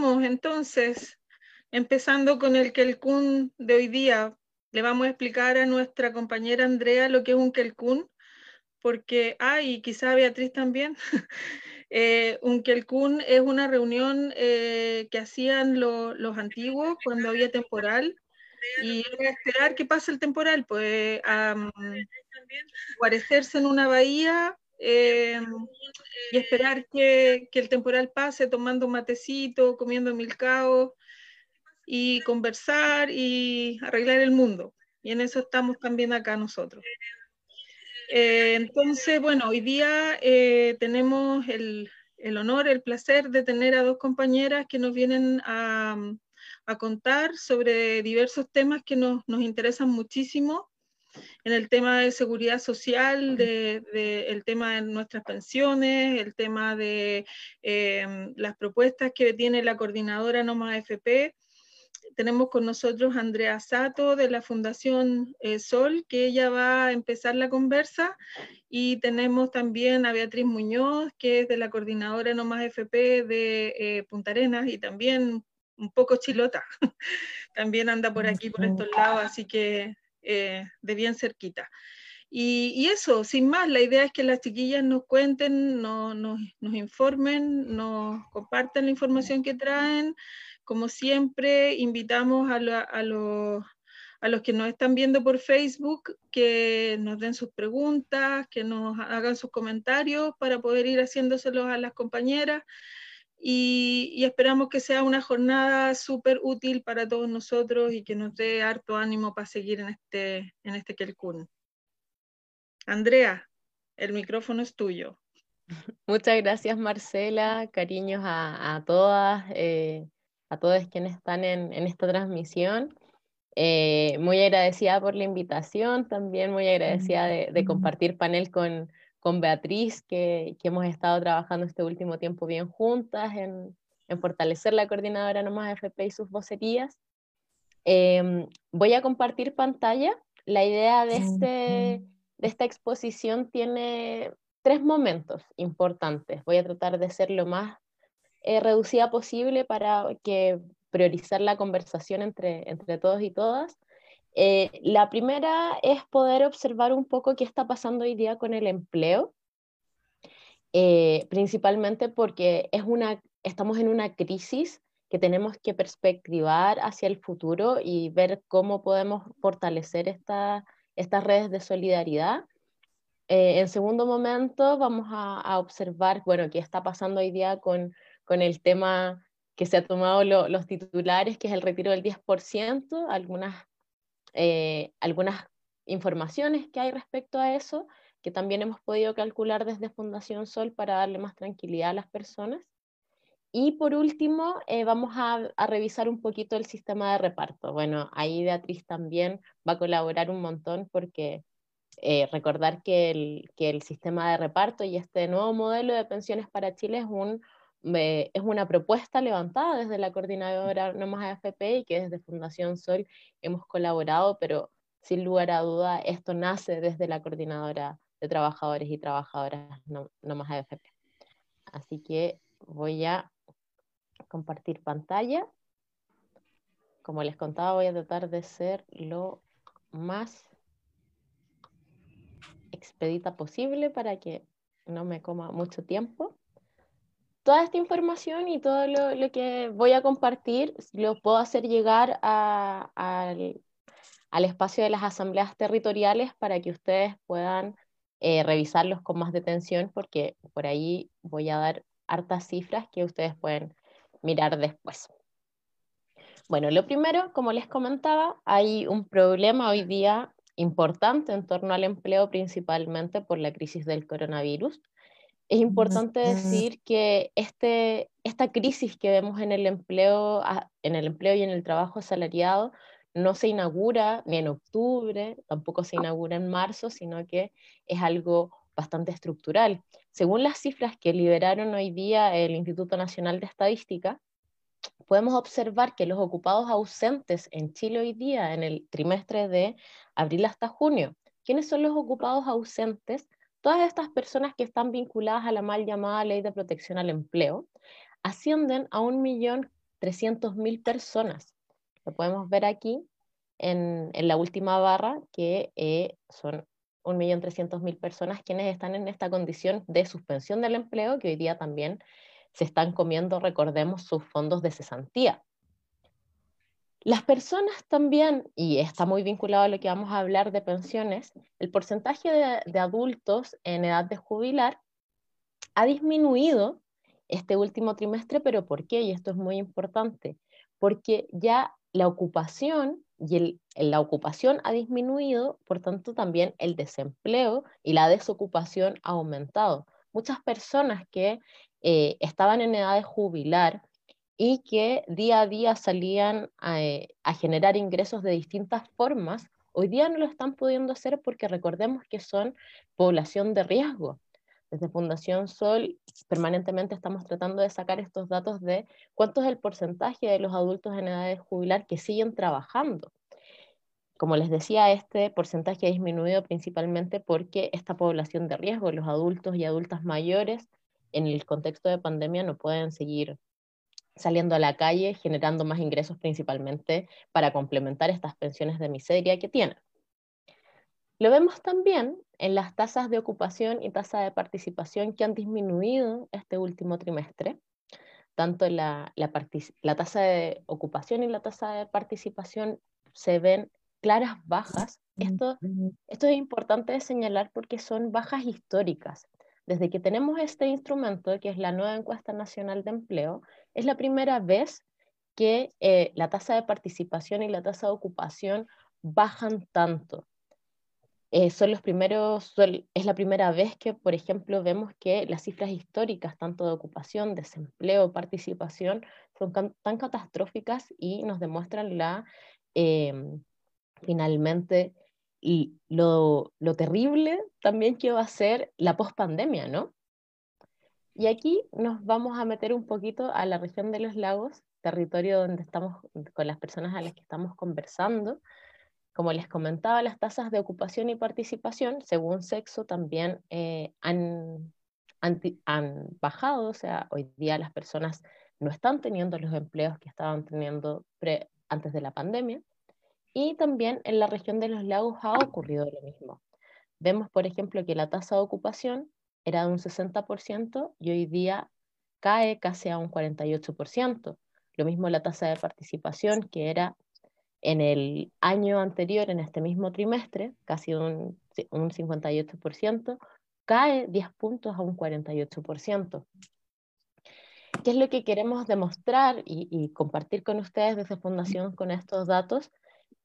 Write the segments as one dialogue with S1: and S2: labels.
S1: Entonces empezando con el Kelkun de hoy día. Le vamos a explicar a nuestra compañera Andrea lo que es un Kelkun, porque, ah, y quizá Beatriz también. eh, un Kelkun es una reunión eh, que hacían los antiguos cuando había temporal y esperar que pase el temporal, pues guarecerse en una bahía Em, y esperar que, que, el temporal pase tomando un matecito, comiendo milcao y conversar y arreglar el mundo. Y en eso estamos también acá nosotros. Eh, entonces, bueno, hoy día eh, tenemos el, el, honor, el placer de tener a dos compañeras que nos vienen a, a contar sobre diversos temas que nos, nos interesan muchísimo en el tema de seguridad social, de, el tema de nuestras pensiones, el tema de em, las propuestas que tiene la coordinadora Noma FP. Tenemos con nosotros a Andrea Sato de la Fundación eh, Sol, que ella va a empezar la conversa, y tenemos también a Beatriz Muñoz, que es de la coordinadora Noma FP de eh, Punta Arenas y también un poco chilota. también anda por aquí, por estos lados, así que eh, de bien cerquita. Y, eso, sin más, la idea es que las chiquillas nos cuenten, nos, informen, nos compartan la información que traen. Como siempre, invitamos a, a, los que nos están viendo por Facebook que nos den sus preguntas, que nos hagan sus comentarios para poder ir haciéndoselos a las compañeras y, esperamos que sea una jornada súper útil para todos nosotros y que nos dé harto ánimo para seguir en este, en este Kelkun. Andrea, el micrófono es tuyo.
S2: Muchas gracias Marcela, cariños a, todas, eh, a todos quienes están en, esta transmisión. Eh, muy agradecida por la invitación, también muy agradecida de compartir panel con, con Beatriz, que, hemos estado trabajando este último tiempo bien juntas en, fortalecer la coordinadora Nomás FP y sus vocerías. Em, voy a compartir pantalla. La idea de, este, de esta exposición tiene tres momentos importantes. Voy a tratar de ser lo más eh, reducida posible para que priorizar la conversación entre, entre todos y todas. Eh, la primera es poder observar un poco qué está pasando hoy día con el empleo, eh, principalmente porque es una, estamos en una crisis que tenemos que perspectivar hacia el futuro y ver cómo podemos fortalecer esta, estas redes de solidaridad. Eh, en segundo momento, vamos a, observar, bueno, qué está pasando hoy día con, con el tema que se ha tomado los titulares, que es el retiro del 10%, algunas eh, algunas informaciones que hay respecto a eso, que también hemos podido calcular desde Fundación Sol para darle más tranquilidad a las personas. Y por último, eh, vamos a, revisar un poquito el sistema de reparto. Bueno, ahí Beatriz también va a colaborar un montón porque eh, recordar que el, que el sistema de reparto y este nuevo modelo de pensiones para Chile es un es una propuesta levantada desde la coordinadora No Más AFP y que desde Fundación Sol hemos colaborado, pero sin lugar a duda esto nace desde la coordinadora de trabajadores y trabajadoras No, Más AFP. Así que voy a compartir pantalla. Como les contaba, voy a tratar de ser lo más expedita posible para que no me coma mucho tiempo toda esta información y todo lo, que voy a compartir lo puedo hacer llegar al, espacio de las asambleas territoriales para que ustedes puedan eh, revisarlos con más detención porque por ahí voy a dar hartas cifras que ustedes pueden mirar después. Bueno, lo primero, como les comentaba, hay un problema hoy día importante en torno al empleo, principalmente por la crisis del coronavirus es importante decir que este, esta crisis que vemos en el, empleo, en el empleo y en el trabajo asalariado no se inaugura ni en octubre, tampoco se inaugura en marzo, sino que es algo bastante estructural. Según las cifras que liberaron hoy día el Instituto Nacional de Estadística, podemos observar que los ocupados ausentes en Chile hoy día, en el trimestre de abril hasta junio, ¿quiénes son los ocupados ausentes? Todas estas personas que están vinculadas a la mal llamada ley de protección al empleo, ascienden a 1.300.000 personas. Lo podemos ver aquí en, la última barra, que eh, son 1.300.000 personas quienes están en esta condición de suspensión del empleo, que hoy día también se están comiendo, recordemos, sus fondos de cesantía. Las personas también, y está muy vinculado a lo que vamos a hablar de pensiones, el porcentaje de, adultos en edad de jubilar ha disminuido este último trimestre, pero ¿por qué? Y esto es muy importante, porque ya la ocupación y la ocupación ha disminuido, por tanto también el desempleo y la desocupación ha aumentado. Muchas personas que eh, estaban en edad de jubilar y que día a día salían eh, a, generar ingresos de distintas formas, hoy día no lo están pudiendo hacer porque recordemos que son población de riesgo. Desde Fundación Sol permanentemente estamos tratando de sacar estos datos de cuánto es el porcentaje de los adultos en edad de jubilar que siguen trabajando. Como les decía, este porcentaje ha disminuido principalmente porque esta población de riesgo, los adultos y adultas mayores, en el contexto de pandemia no pueden seguir saliendo a la calle, generando más ingresos principalmente para complementar estas pensiones de miseria que tienen. Lo vemos también en las tasas de ocupación y tasa de participación que han disminuido este último trimestre. Tanto la, la, tasa de ocupación y la tasa de participación se ven claras bajas. Esto, esto es importante señalar porque son bajas históricas. Desde que tenemos este instrumento, que es la nueva encuesta nacional de empleo, es la primera vez que eh, la tasa de participación y la tasa de ocupación bajan tanto. Eh, son los primeros, es la primera vez que, por ejemplo, vemos que las cifras históricas, tanto de ocupación, desempleo, participación, son tan catastróficas y nos demuestran la, em, finalmente, y lo, terrible también que va a ser la pospandemia, ¿no? Y aquí nos vamos a meter un poquito a la región de los lagos, territorio donde estamos con las personas a las que estamos conversando. Como les comentaba, las tasas de ocupación y participación, según sexo, también eh, han, han, bajado, o sea, hoy día las personas no están teniendo los empleos que estaban teniendo antes de la pandemia. Y también en la región de los lagos ha ocurrido lo mismo. Vemos, por ejemplo, que la tasa de ocupación era de un 60% y hoy día cae casi a un 48%. Lo mismo la tasa de participación, que era en el año anterior, en este mismo trimestre, casi un, un 58%, cae 10 puntos a un 48%. ¿Qué es lo que queremos demostrar y, y compartir con ustedes desde Fundación con estos datos?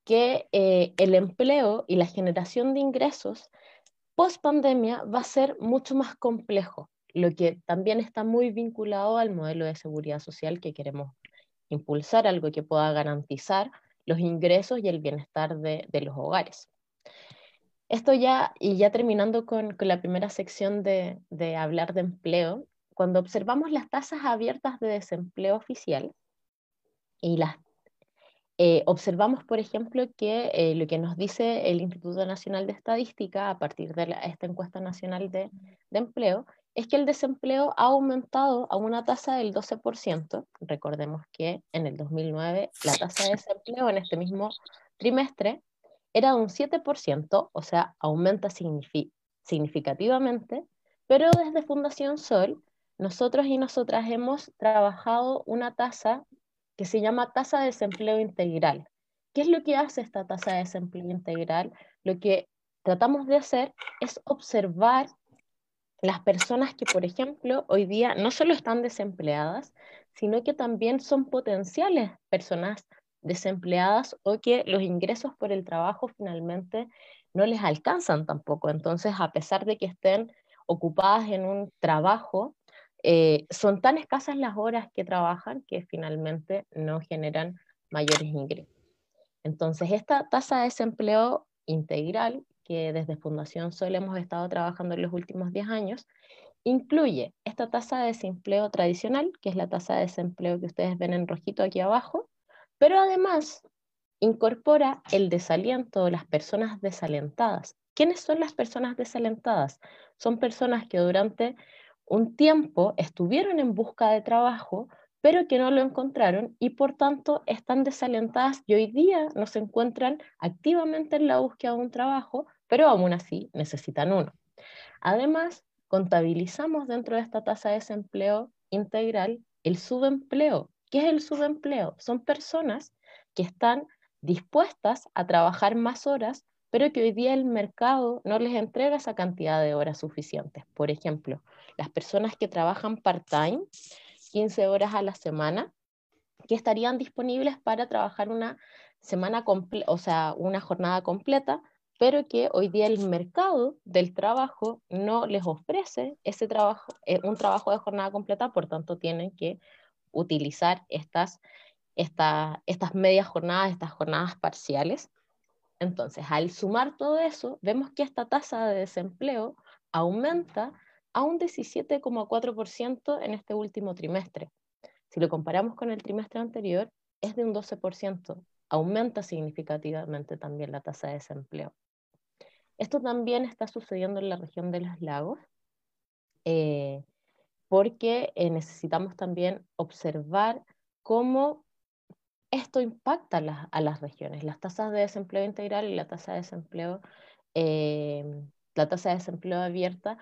S2: Que eh, el empleo y la generación de ingresos post pandemia va a ser mucho más complejo, lo que también está muy vinculado al modelo de seguridad social que queremos impulsar, algo que pueda garantizar los ingresos y el bienestar de, los hogares. Esto ya, y ya terminando con, la primera sección de, de hablar de empleo, cuando observamos las tasas abiertas de desempleo oficial y las eh, observamos, por ejemplo, que eh, lo que nos dice el Instituto Nacional de Estadística a partir de esta encuesta nacional de, empleo es que el desempleo ha aumentado a una tasa del 12%. Recordemos que en el 2009 la tasa de desempleo en este mismo trimestre era de un 7%, o sea, aumenta significativamente, pero desde Fundación Sol, nosotros y nosotras hemos trabajado una tasa que se llama tasa de desempleo integral. ¿Qué es lo que hace esta tasa de desempleo integral? Lo que tratamos de hacer es observar las personas que, por ejemplo, hoy día no solo están desempleadas, sino que también son potenciales personas desempleadas o que los ingresos por el trabajo finalmente no les alcanzan tampoco. Entonces, a pesar de que estén ocupadas en un trabajo, eh, son tan escasas las horas que trabajan que finalmente no generan mayores ingresos. Entonces, esta tasa de desempleo integral, que desde Fundación Sol hemos estado trabajando en los últimos 10 años, incluye esta tasa de desempleo tradicional, que es la tasa de desempleo que ustedes ven en rojito aquí abajo, pero además incorpora el desaliento de las personas desalentadas. ¿Quiénes son las personas desalentadas? Son personas que durante un tiempo estuvieron en busca de trabajo, pero que no lo encontraron y por tanto están desalentadas y hoy día no se encuentran activamente en la búsqueda de un trabajo, pero aún así necesitan uno. Además, contabilizamos dentro de esta tasa de desempleo integral el subempleo. ¿Qué es el subempleo? Son personas que están dispuestas a trabajar más horas, pero que hoy día el mercado no les entrega esa cantidad de horas suficientes. Por ejemplo, las personas que trabajan part-time, 15 horas a la semana, que estarían disponibles para trabajar una semana o sea, una jornada completa, pero que hoy día el mercado del trabajo no les ofrece ese trabajo, eh, un trabajo de jornada completa, por tanto tienen que utilizar estas, estas medias jornadas, estas jornadas parciales. Entonces, al sumar todo eso, vemos que esta tasa de desempleo aumenta a un 17,4% en este último trimestre. Si lo comparamos con el trimestre anterior, es de un 12%. Aumenta significativamente también la tasa de desempleo. Esto también está sucediendo en la región de los lagos, eh, porque eh, necesitamos también observar cómo esto impacta a las, regiones. Las tasas de desempleo integral y la tasa de desempleo, eh, la tasa de desempleo abierta,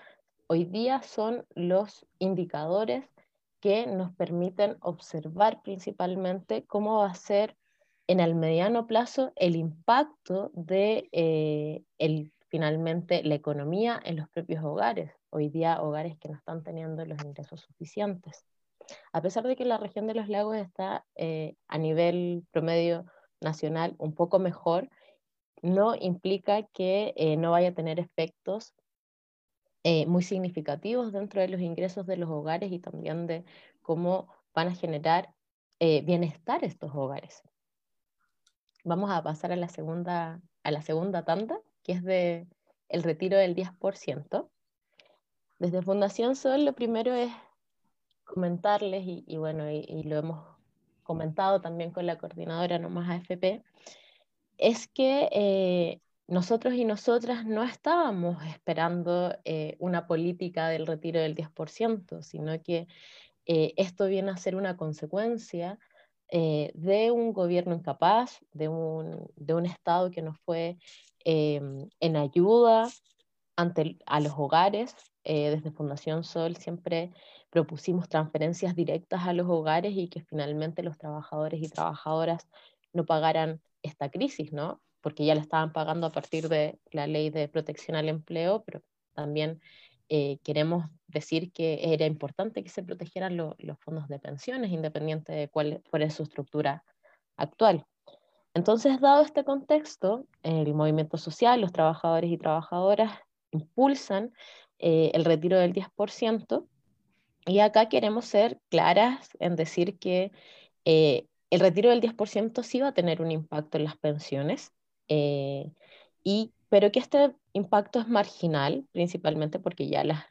S2: hoy día son los indicadores que nos permiten observar principalmente cómo va a ser en el mediano plazo el impacto de el finalmente la economía en los propios hogares. Hoy día hogares que no están teniendo los ingresos suficientes. A pesar de que la región de los lagos está eh, a nivel promedio nacional un poco mejor, no implica que eh, no vaya a tener efectos eh, muy significativos dentro de los ingresos de los hogares y también de cómo van a generar bienestar estos hogares. Vamos a pasar a la segunda, a la segunda tanda que es de el retiro del 10%. Desde Fundación Sol lo primero es comentarles, y, bueno, y, lo hemos comentado también con la coordinadora Nomás AFP, es que eh, nosotros y nosotras no estábamos esperando eh, una política del retiro del 10%, sino que eh, esto viene a ser una consecuencia de un gobierno incapaz, de un, de un Estado que no fue Em, en ayuda ante, a los hogares. Desde Fundación Sol siempre propusimos transferencias directas a los hogares y que finalmente los trabajadores y trabajadoras no pagaran esta crisis, ¿no? Porque ya la estaban pagando a partir de la ley de protección al empleo, pero también eh, queremos decir que era importante que se protegieran los fondos de pensiones, independiente de cuál, es su estructura actual. Entonces, dado este contexto, el movimiento social, los trabajadores y trabajadoras impulsan eh, el retiro del 10%, y acá queremos ser claras en decir que eh, el retiro del 10% sí va a tener un impacto en las pensiones, eh, y, pero que este impacto es marginal, principalmente porque ya las,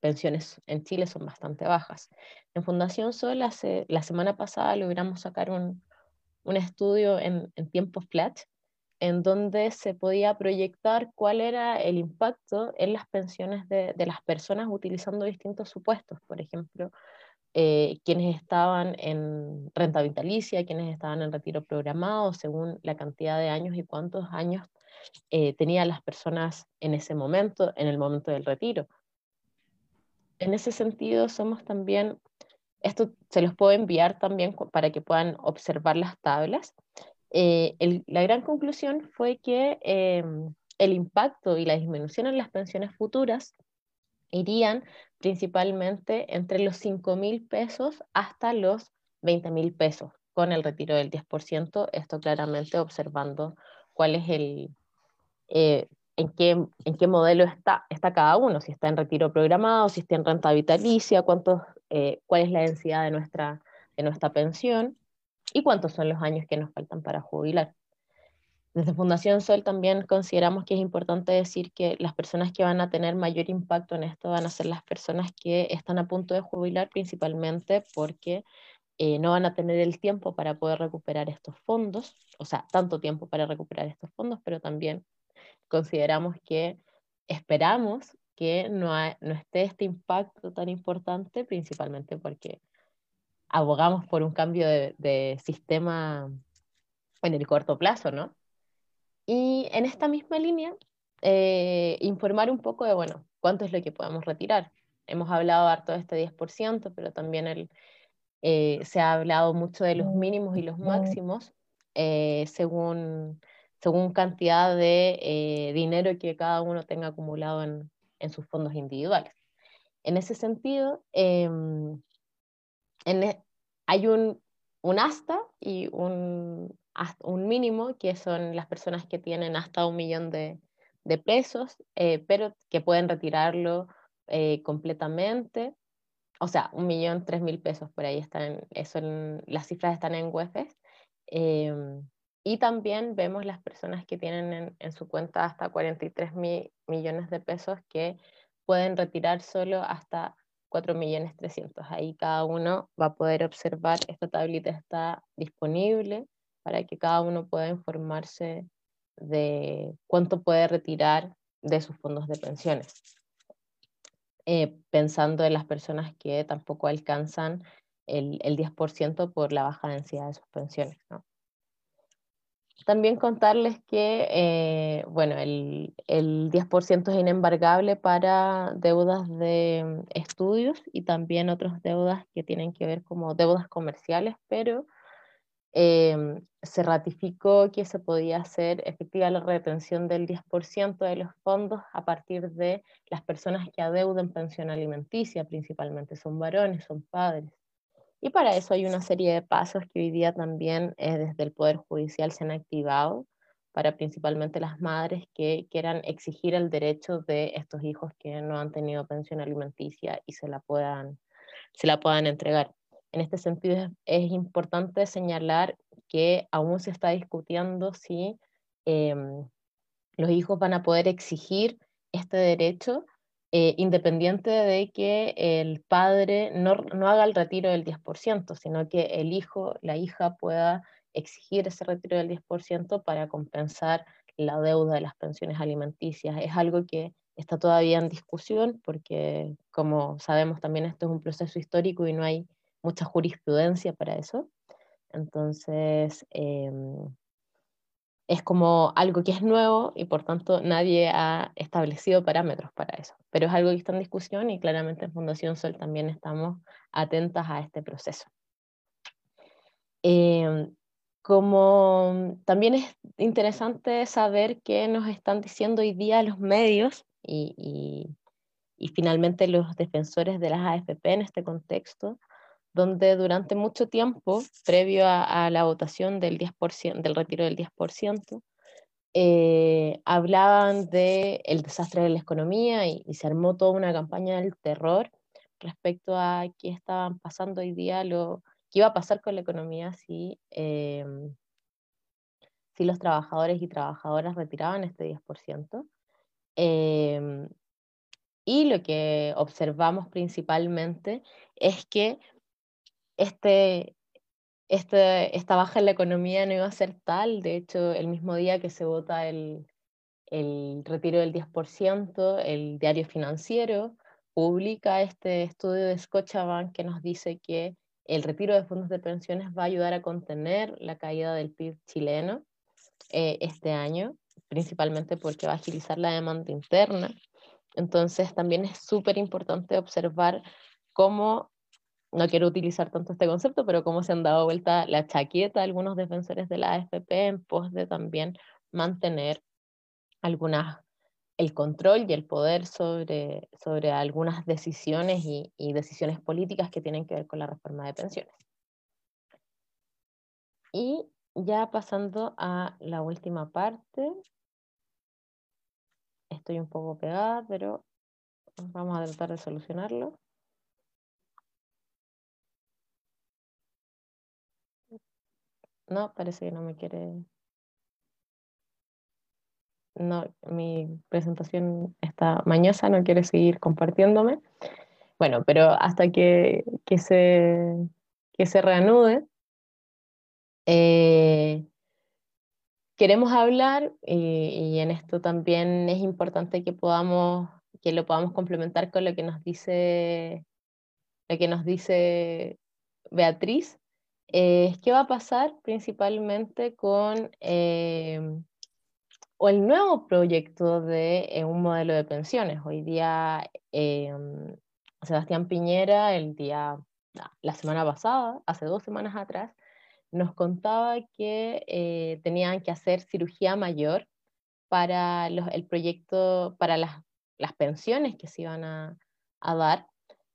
S2: pensiones en Chile son bastante bajas. En Fundación Sol, hace, la semana pasada logramos sacar un, un estudio en, en tiempo flat, en donde se podía proyectar cuál era el impacto en las pensiones de, de las personas utilizando distintos supuestos, por ejemplo, eh, quienes estaban en renta vitalicia, quienes estaban en retiro programado, según la cantidad de años y cuántos años eh, tenían las personas en ese momento, en el momento del retiro. En ese sentido, somos también esto se los puedo enviar también para que puedan observar las tablas. Eh, la gran conclusión fue que em, el impacto y la disminución en las pensiones futuras irían principalmente entre los 5 mil pesos hasta los 20 mil pesos con el retiro del 10%, esto claramente observando cuál es el, eh, en, qué, en qué modelo está, está cada uno, si está en retiro programado, si está en renta vitalicia, cuántos eh, cuál es la densidad de nuestra, de nuestra pensión y cuántos son los años que nos faltan para jubilar. Desde Fundación Sol también consideramos que es importante decir que las personas que van a tener mayor impacto en esto van a ser las personas que están a punto de jubilar principalmente porque eh, no van a tener el tiempo para poder recuperar estos fondos, o sea, tanto tiempo para recuperar estos fondos, pero también consideramos que esperamos que no, no esté este impacto tan importante, principalmente porque abogamos por un cambio de, sistema en el corto plazo, ¿no? Y en esta misma línea, eh, informar un poco de, bueno, cuánto es lo que podemos retirar. Hemos hablado harto de este 10%, pero también el, eh, se ha hablado mucho de los mínimos y los máximos eh, según, según cantidad de dinero que cada uno tenga acumulado en, en sus fondos individuales. En ese sentido, e, hay un, un hasta y un, un, mínimo, que son las personas que tienen hasta un millón de, de pesos, eh, pero que pueden retirarlo eh, completamente. O sea, un millón, tres mil pesos por ahí están, eso las cifras están en UEFES. Em, y también vemos las personas que tienen en, en su cuenta hasta 43 mil millones de pesos que pueden retirar solo hasta 4 millones 300. Ahí cada uno va a poder observar, esta tablita está disponible para que cada uno pueda informarse de cuánto puede retirar de sus fondos de pensiones. Eh, pensando en las personas que tampoco alcanzan el, el 10% por la baja densidad de sus pensiones. ¿no? También contarles que, eh, bueno, el, el 10% es inembargable para deudas de estudios y también otras deudas que tienen que ver como deudas comerciales, pero em, se ratificó que se podía hacer efectiva la retención del 10% de los fondos a partir de las personas que adeuden pensión alimenticia, principalmente son varones, son padres. Y para eso hay una serie de pasos que hoy día también eh, desde el Poder Judicial se han activado para principalmente las madres que quieran exigir el derecho de estos hijos que no han tenido pensión alimenticia y se la puedan, se la puedan entregar. En este sentido es, importante señalar que aún se está discutiendo si em, los hijos van a poder exigir este derecho eh, independiente de que el padre no, no, haga el retiro del 10%, sino que el hijo, la hija pueda exigir ese retiro del 10% para compensar la deuda de las pensiones alimenticias. Es algo que está todavía en discusión porque, como sabemos, también esto es un proceso histórico y no hay mucha jurisprudencia para eso. Entonces, em, es como algo que es nuevo y por tanto nadie ha establecido parámetros para eso. Pero es algo que está en discusión y claramente en Fundación Sol también estamos atentas a este proceso. Em, como también es interesante saber qué nos están diciendo hoy día los medios y, y finalmente los defensores de las AFP en este contexto, donde durante mucho tiempo, previo a, la votación del, 10%, del retiro del 10%, eh, hablaban del el desastre de la economía y, se armó toda una campaña del terror respecto a qué estaban pasando hoy día, lo qué iba a pasar con la economía si, eh, si los trabajadores y trabajadoras retiraban este 10%. Eh, y lo que observamos principalmente es que este, este, esta baja en la economía no iba a ser tal. De hecho, el mismo día que se vota el, el retiro del 10%, el diario financiero publica este estudio de Scotiabank que nos dice que el retiro de fondos de pensiones va a ayudar a contener la caída del PIB chileno eh, este año, principalmente porque va a agilizar la demanda interna. Entonces también es súper importante observar cómo no quiero utilizar tanto este concepto, pero cómo se han dado vuelta la chaqueta algunos defensores de la AFP en pos de también mantener algunas el control y el poder sobre, sobre algunas decisiones y, y, decisiones políticas que tienen que ver con la reforma de pensiones. Y ya pasando a la última parte, estoy un poco pegada, pero vamos a tratar de solucionarlo. No, parece que no me quiere. No, mi presentación está mañosa, no quiere seguir compartiéndome. Bueno, pero hasta que, que, se, que se reanude, eh, queremos hablar y, y, en esto también es importante que podamos que lo podamos complementar con lo que nos dice, lo que nos dice Beatriz, es qué va a pasar principalmente con o el nuevo proyecto de un modelo de pensiones. Hoy día Sebastián Piñera, el día, la semana pasada, hace dos semanas atrás, nos contaba que eh, tenían que hacer cirugía mayor para el proyecto, para las, pensiones que se iban a, dar.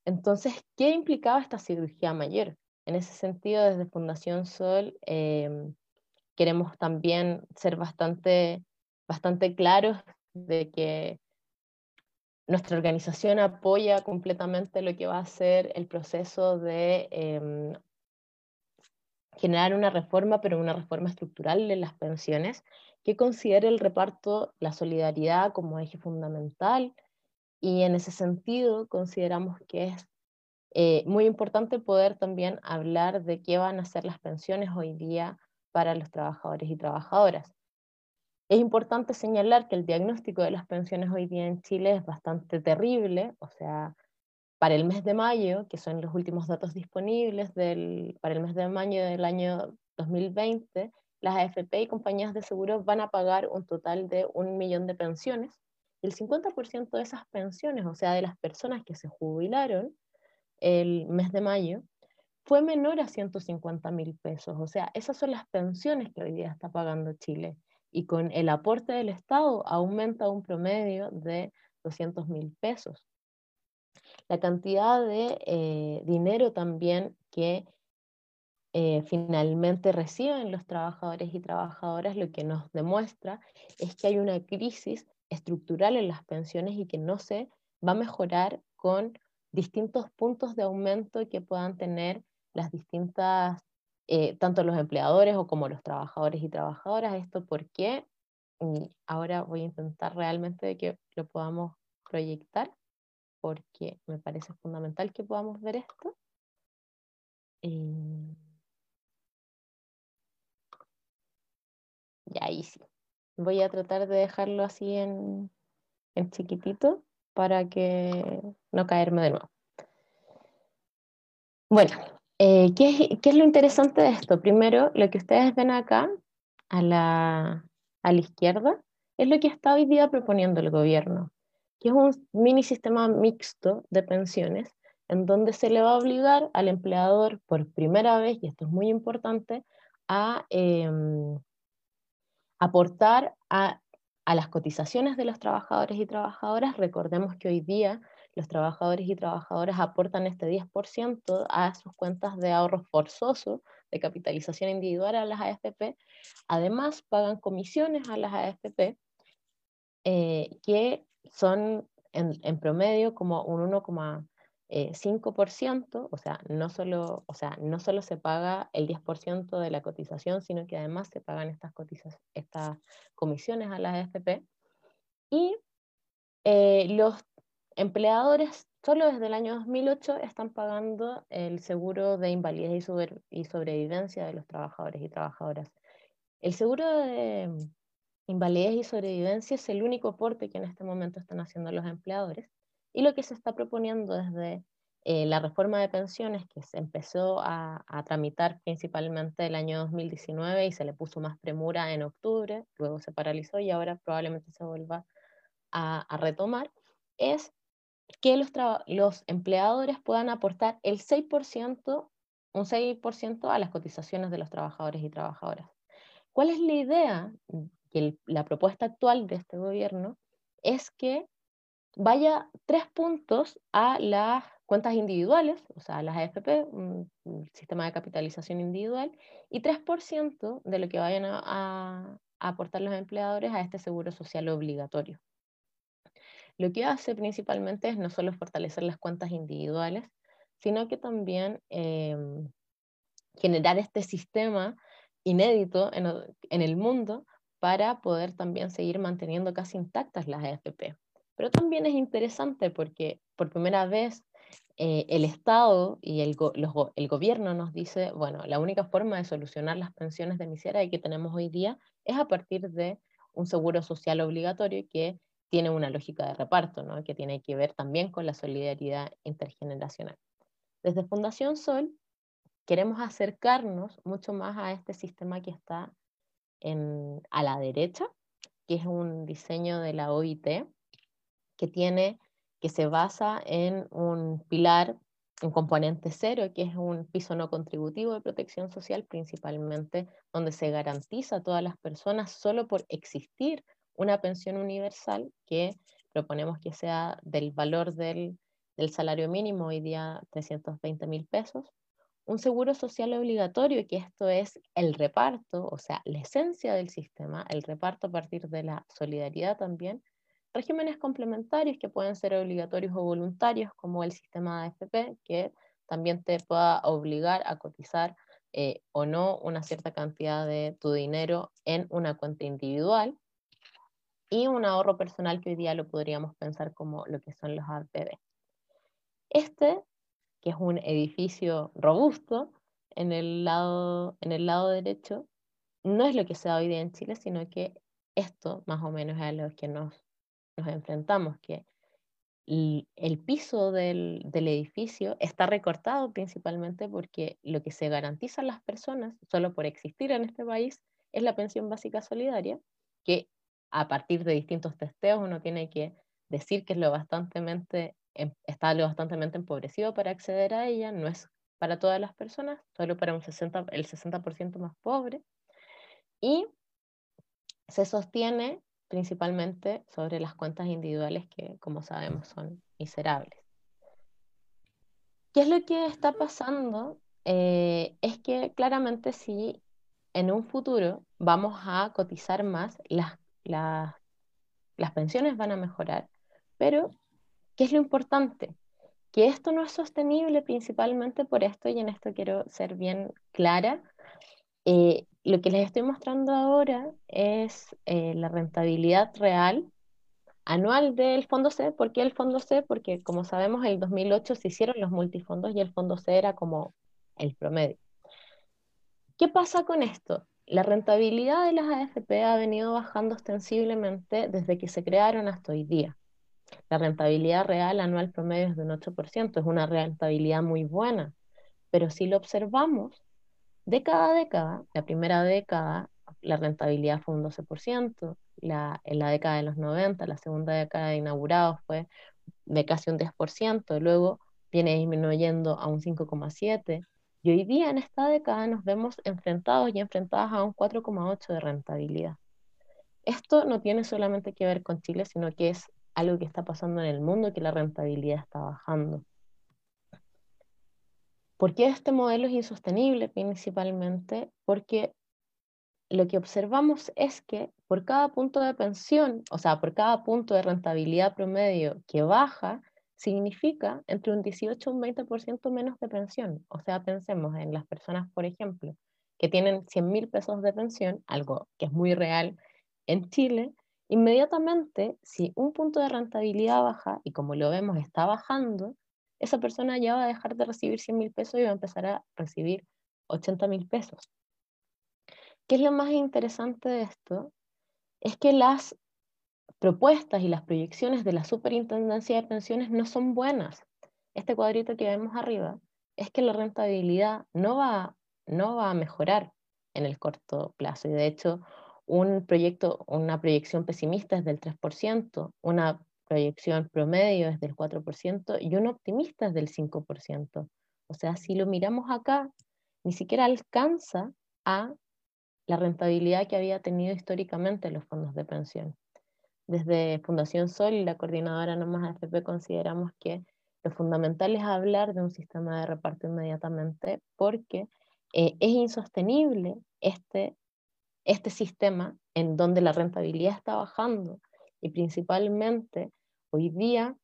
S2: Entonces, ¿qué implicaba esta cirugía mayor? En ese sentido, desde Fundación Sol em, queremos también ser bastante, bastante claros de que nuestra organización apoya completamente lo que va a ser el proceso de em, generar una reforma, pero una reforma estructural de las pensiones, que considere el reparto, la solidaridad como eje fundamental, y en ese sentido consideramos que es eh, muy importante poder también hablar de qué van a ser las pensiones hoy día para los trabajadores y trabajadoras. Es importante señalar que el diagnóstico de las pensiones hoy día en Chile es bastante terrible, o sea, para el mes de mayo, que son los últimos datos disponibles del, para el mes de mayo del año 2020, las AFP y compañías de seguros van a pagar un total de un millón de pensiones. El 50% de esas pensiones, o sea, de las personas que se jubilaron el mes de mayo, fue menor a 150 mil pesos. O sea, esas son las pensiones que hoy día está pagando Chile y con el aporte del Estado aumenta un promedio de 200 mil pesos. La cantidad de eh, dinero también que eh, finalmente reciben los trabajadores y trabajadoras lo que nos demuestra es que hay una crisis estructural en las pensiones y que no se va a mejorar con distintos puntos de aumento que puedan tener las distintas eh, tanto los empleadores o como los trabajadores y trabajadoras. ¿Esto por qué? Y ahora voy a intentar realmente que lo podamos proyectar porque me parece fundamental que podamos ver esto. Eh, y ahí sí. Voy a tratar de dejarlo así en, en chiquitito para que no caerme de nuevo. Bueno, eh, ¿qué, es, lo interesante de esto? Primero, lo que ustedes ven acá a la, izquierda es lo que está hoy día proponiendo el gobierno, que es un mini sistema mixto de pensiones en donde se le va a obligar al empleador por primera vez, y esto es muy importante, a em, aportar a, a las cotizaciones de los trabajadores y trabajadoras. Recordemos que hoy día los trabajadores y trabajadoras aportan este 10% a sus cuentas de ahorro forzoso de capitalización individual a las AFP. Además, pagan comisiones a las AFP eh, que son en, promedio como un 1,5%, o, sea, no solo, o sea, no solo se paga el 10% de la cotización, sino que además se pagan estas, estas comisiones a las AFP. Y eh, los empleadores solo desde el año 2008 están pagando el seguro de invalidez y, sobrevivencia de los trabajadores y trabajadoras. El seguro de invalidez y sobrevivencia es el único aporte que en este momento están haciendo los empleadores y lo que se está proponiendo desde eh, la reforma de pensiones que se empezó a, tramitar principalmente el año 2019 y se le puso más premura en octubre, luego se paralizó y ahora probablemente se vuelva a, a retomar, es que los, los empleadores puedan aportar el 6%, un 6% a las cotizaciones de los trabajadores y trabajadoras. ¿Cuál es la idea? Que la propuesta actual de este gobierno es que vaya tres puntos a las cuentas individuales, o sea, a las AFP, un, sistema de capitalización individual, y 3% de lo que vayan a aportar los empleadores a este seguro social obligatorio lo que hace principalmente es no solo fortalecer las cuentas individuales, sino que también em, generar este sistema inédito en, el mundo para poder también seguir manteniendo casi intactas las AFP. Pero también es interesante porque por primera vez eh, el Estado y el, gobierno nos dice, bueno, la única forma de solucionar las pensiones de miseria que tenemos hoy día es a partir de un seguro social obligatorio que tiene una lógica de reparto, ¿no? que tiene que ver también con la solidaridad intergeneracional. Desde Fundación Sol queremos acercarnos mucho más a este sistema que está a la derecha, que es un diseño de la OIT, que, tiene, que se basa en un pilar, un componente cero, que es un piso no contributivo de protección social, principalmente donde se garantiza a todas las personas solo por existir una pensión universal que proponemos que sea del valor del, del salario mínimo, hoy día 320 mil pesos, un seguro social obligatorio, que esto es el reparto, o sea, la esencia del sistema, el reparto a partir de la solidaridad también, regímenes complementarios que pueden ser obligatorios o voluntarios, como el sistema AFP, que también te pueda obligar a cotizar eh, o no una cierta cantidad de tu dinero en una cuenta individual, y un ahorro personal que hoy día lo podríamos pensar como lo que son los APB. Este, que es un edificio robusto, en el lado, en el lado derecho, no es lo que se da hoy día en Chile, sino que esto más o menos es lo que nos, nos enfrentamos, que el, piso del, del, edificio está recortado principalmente porque lo que se garantiza a las personas, solo por existir en este país, es la pensión básica solidaria, que a partir de distintos testeos uno tiene que decir que es lo bastantemente, em, está lo bastante empobrecido para acceder a ella, no es para todas las personas, solo para un 60, el 60% más pobre, y se sostiene principalmente sobre las cuentas individuales que, como sabemos, son miserables. ¿Qué es lo que está pasando? Eh, es que claramente si en un futuro vamos a cotizar más, las las pensiones van a mejorar, pero ¿qué es lo importante? Que esto no es sostenible principalmente por esto, y en esto quiero ser bien clara. Eh, lo que les estoy mostrando ahora es eh, la rentabilidad real anual del Fondo C. ¿Por qué el Fondo C? Porque como sabemos, en el 2008 se hicieron los multifondos y el Fondo C era como el promedio. ¿Qué pasa con esto? La rentabilidad de las AFP ha venido bajando ostensiblemente desde que se crearon hasta hoy día. La rentabilidad real anual promedio es de un 8%, es una rentabilidad muy buena, pero si lo observamos, década a década, la primera década, la rentabilidad fue un 12%, la, en la década de los 90, la segunda década de inaugurado fue de casi un 10%, luego viene disminuyendo a un 5,7%, y hoy día en esta década nos vemos enfrentados y enfrentadas a un 4,8 de rentabilidad. Esto no tiene solamente que ver con Chile, sino que es algo que está pasando en el mundo, que la rentabilidad está bajando. ¿Por qué este modelo es insostenible principalmente? Porque lo que observamos es que por cada punto de pensión, o sea, por cada punto de rentabilidad promedio que baja, significa entre un 18 y un 20% menos de pensión. O sea, pensemos en las personas, por ejemplo, que tienen 100 mil pesos de pensión, algo que es muy real en Chile, inmediatamente, si un punto de rentabilidad baja, y como lo vemos está bajando, esa persona ya va a dejar de recibir 100 mil pesos y va a empezar a recibir 80 mil pesos. ¿Qué es lo más interesante de esto? Es que las propuestas y las proyecciones de la superintendencia de pensiones no son buenas. Este cuadrito que vemos arriba es que la rentabilidad no va, no va a mejorar en el corto plazo. Y de hecho, un proyecto, una proyección pesimista es del 3%, una proyección promedio es del 4% y un optimista es del 5%. O sea, si lo miramos acá, ni siquiera alcanza a la rentabilidad que había tenido históricamente los fondos de pensión. Desde Fundación Sol y la coordinadora Nomás AFP consideramos que lo fundamental es hablar de un sistema de reparto inmediatamente porque eh, es insostenible este, este sistema en donde la rentabilidad está bajando y principalmente hoy día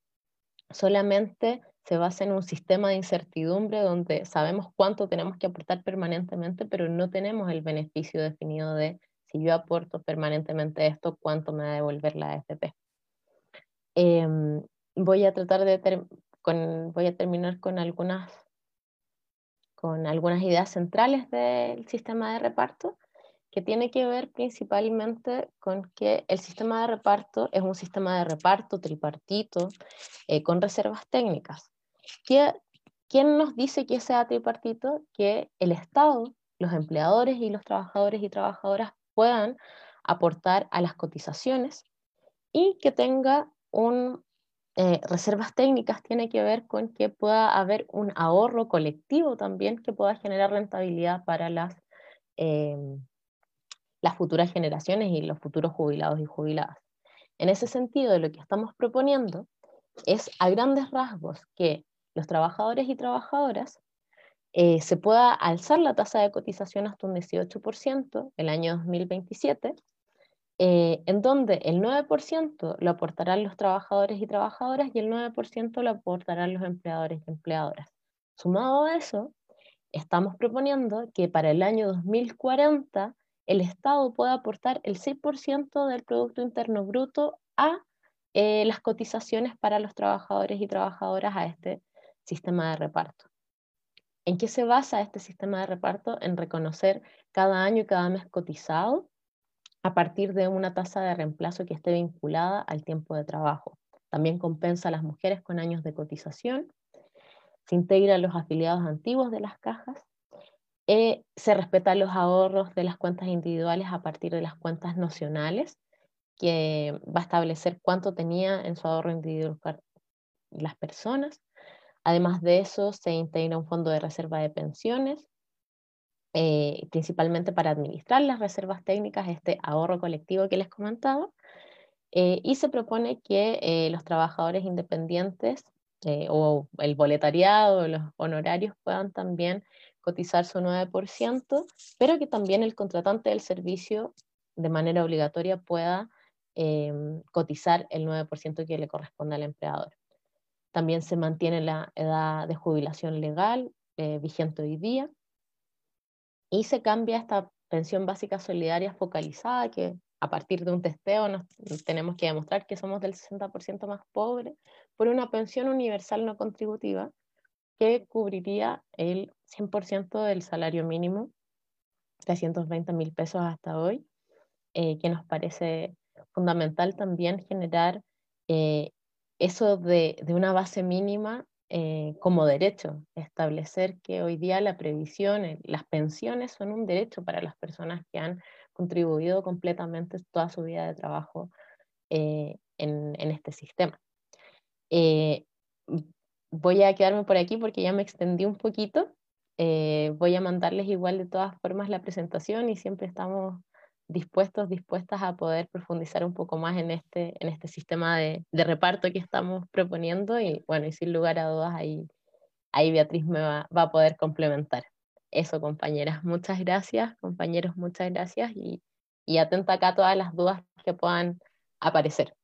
S2: solamente se basa en un sistema de incertidumbre donde sabemos cuánto tenemos que aportar permanentemente, pero no tenemos el beneficio definido de si yo aporto permanentemente esto, ¿cuánto me va a devolver la AFP? Em, voy a tratar de con, voy a terminar con algunas, con algunas ideas centrales del sistema de reparto, que tiene que ver principalmente con que el sistema de reparto es un sistema de reparto tripartito eh, con reservas técnicas. ¿Quién nos dice que sea tripartito? Que el Estado, los empleadores y los trabajadores y trabajadoras puedan aportar a las cotizaciones y que tenga un eh, reservas técnicas tiene que ver con que pueda haber un ahorro colectivo también que pueda generar rentabilidad para las, em, las futuras generaciones y los futuros jubilados y jubiladas. En ese sentido, lo que estamos proponiendo es a grandes rasgos que los trabajadores y trabajadoras eh, se pueda alzar la tasa de cotización hasta un 18% el año 2027 eh, en donde el 9% lo aportarán los trabajadores y trabajadoras y el 9% lo aportarán los empleadores y empleadoras. Sumado a eso, estamos proponiendo que para el año 2040 el Estado pueda aportar el 6% del Producto Interno Bruto a eh, las cotizaciones para los trabajadores y trabajadoras a este sistema de reparto. ¿En qué se basa este sistema de reparto? En reconocer cada año y cada mes cotizado a partir de una tasa de reemplazo que esté vinculada al tiempo de trabajo. También compensa a las mujeres con años de cotización, se integra a los afiliados antiguos de las cajas, eh, se respetan los ahorros de las cuentas individuales a partir de las cuentas nocionales, que va a establecer cuánto tenía en su ahorro individual las personas. Además de eso, se integra un fondo de reserva de pensiones eh, principalmente para administrar las reservas técnicas, este ahorro colectivo que les comentaba, eh, y se propone que eh, los trabajadores independientes o el boletariado, los honorarios puedan también cotizar su 9%, pero que también el contratante del servicio de manera obligatoria pueda em, cotizar el 9% que le corresponde al empleador. También se mantiene la edad de jubilación legal vigente hoy día y se cambia esta pensión básica solidaria focalizada, que a partir de un testeo nos, tenemos que demostrar que somos del 60% más pobres, por una pensión universal no contributiva que cubriría el 100% del salario mínimo, 320 mil pesos hasta hoy, eh, que nos parece fundamental también generar eh, eso de, una base mínima eh, como derecho, establecer que hoy día la previsión, eh, las pensiones son un derecho para las personas que han contribuido completamente toda su vida de trabajo en, este sistema. Voy a quedarme por aquí porque ya me extendí un poquito. voy a mandarles igual de todas formas la presentación y siempre estamos dispuestos, dispuestas a poder profundizar un poco más en este, en este sistema de, de reparto que estamos proponiendo y bueno, y sin lugar a dudas ahí, ahí Beatriz me va, va a poder complementar. Eso, compañeras, muchas gracias, compañeros, muchas gracias y, y atenta acá a todas las dudas que puedan aparecer.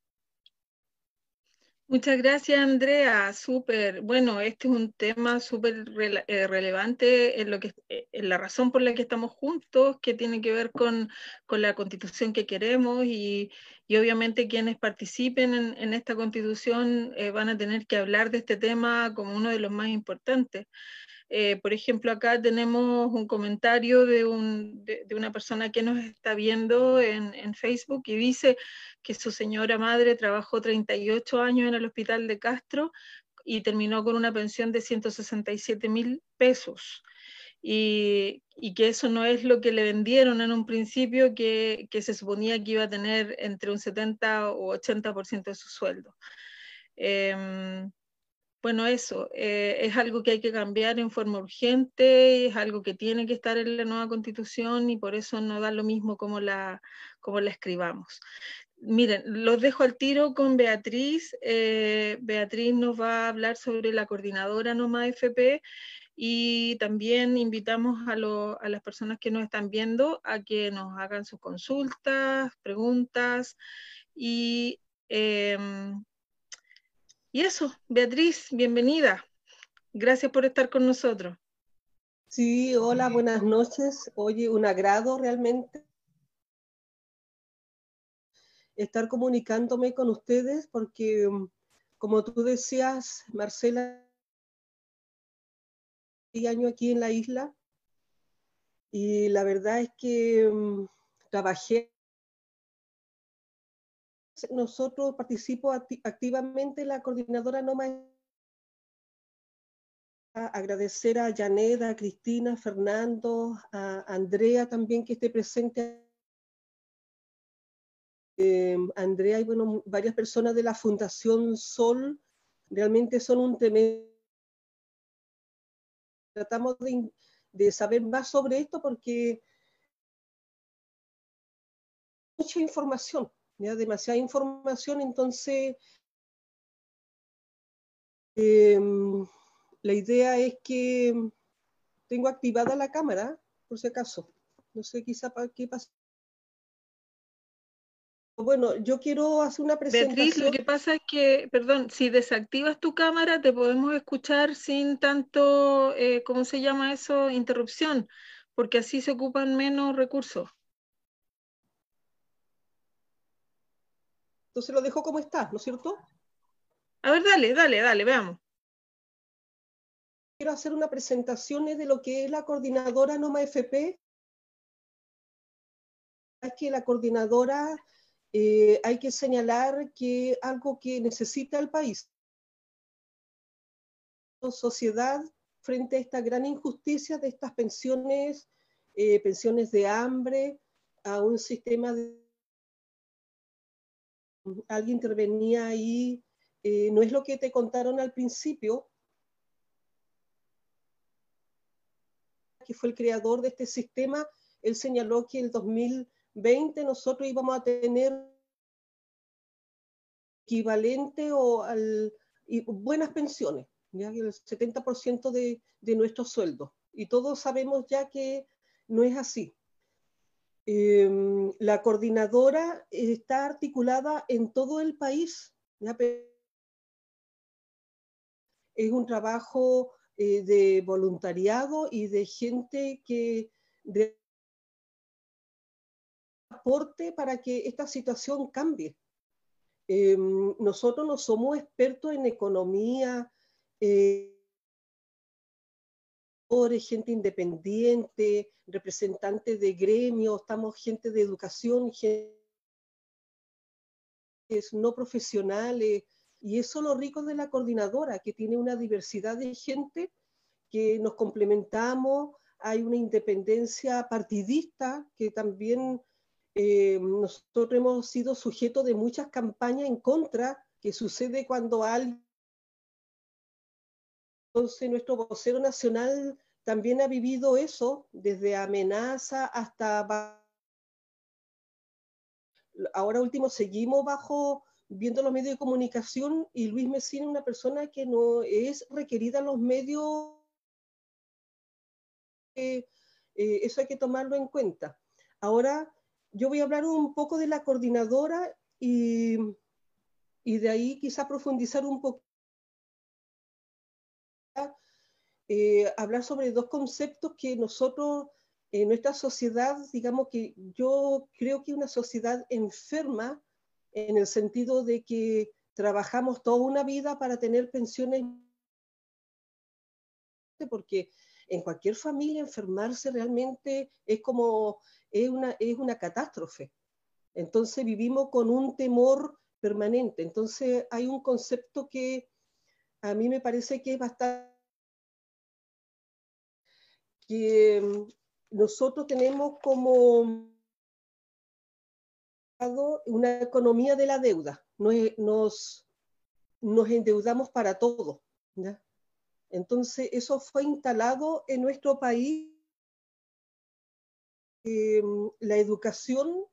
S1: Muchas gracias, Andrea. Súper. Bueno, este es un tema súper eh, relevante en, lo que, eh, en la razón por la que estamos juntos, que tiene que ver con, la constitución que queremos y, obviamente quienes participen en, esta constitución eh, van a tener que hablar de este tema como uno de los más importantes. Por ejemplo, acá tenemos un comentario de, una persona que nos está viendo en, Facebook y dice, que su señora madre trabajó 38 años en el hospital de Castro y terminó con una pensión de 167 mil pesos. Y, que eso no es lo que le vendieron en un principio, que, se suponía que iba a tener entre un 70 o 80% de su sueldo. Em, bueno, eso eh, es algo que hay que cambiar en forma urgente, es algo que tiene que estar en la nueva constitución y por eso no da lo mismo como la, como la escribamos. Miren, los dejo al tiro con Beatriz. Eh, Beatriz nos va a hablar sobre la coordinadora NOMA FP y también invitamos a, las personas que nos están viendo a que nos hagan sus consultas, preguntas y, em, y eso. Beatriz, bienvenida. Gracias por estar con nosotros.
S3: Sí, hola, buenas noches. Oye, un agrado realmente estar comunicándome con ustedes porque, mm, como tú decías, Marcela, año aquí en la isla y la verdad es que mm, trabajé nosotros participo activamente en la coordinadora Noma. Agradecer a Janet, a Cristina, a Fernando, a Andrea también que esté presente. Eh, Andrea y bueno, varias personas de la Fundación Sol realmente son un tremendo. Tratamos de, de saber más sobre esto porque mucha información ya demasiada información, entonces em, la idea es que tengo activada la cámara, por si acaso. No sé quizá para qué pasa. Bueno, yo quiero hacer una presentación.
S1: Beatriz, lo que pasa es que, perdón, si desactivas tu cámara te podemos escuchar sin tanto, eh, ¿cómo se llama eso? Interrupción, porque así se ocupan menos recursos.
S3: Entonces lo dejo como está, ¿no es cierto?
S1: A ver, dale, dale, dale, veamos.
S3: Quiero hacer una presentación de lo que es la coordinadora NOMA FP. Es que la coordinadora eh, hay que señalar que algo que necesita el país. Sociedad frente a esta gran injusticia de estas pensiones, eh, pensiones de hambre, a un sistema de alguien intervenía ahí, eh, no es lo que te contaron al principio, que fue el creador de este sistema, él señaló que el 2020 nosotros íbamos a tener equivalente o al, y buenas pensiones, ya el 70% de, de nuestros sueldos. Y todos sabemos ya que no es así. Em, la coordinadora está articulada en todo el país. Es un trabajo eh, de voluntariado y de gente que aporte para que esta situación cambie. Em, nosotros no somos expertos en economía. Eh, gente independiente, representantes de gremios, estamos gente de educación, gente no profesionales, y eso es lo rico de la coordinadora, que tiene una diversidad de gente que nos complementamos, hay una independencia partidista que también eh, nosotros hemos sido sujetos de muchas campañas en contra, que sucede cuando alguien entonces, nuestro vocero nacional también ha vivido eso, desde amenaza hasta... Ahora último, seguimos bajo, viendo los medios de comunicación y Luis Mesina es una persona que no es requerida en los medios. Eh, eh, eso hay que tomarlo en cuenta. Ahora, yo voy a hablar un poco de la coordinadora y, y de ahí quizá profundizar un poco Eh, hablar sobre dos conceptos que nosotros, en nuestra sociedad, digamos que yo creo que una sociedad enferma en el sentido de que trabajamos toda una vida para tener pensiones, porque en cualquier familia enfermarse realmente es como, es una, es una catástrofe. Entonces vivimos con un temor permanente. Entonces hay un concepto que a mí me parece que es bastante que mm, nosotros tenemos como una economía de la deuda, nos, nos endeudamos para todo. Entonces, eso fue instalado en nuestro país. Eh, la educación,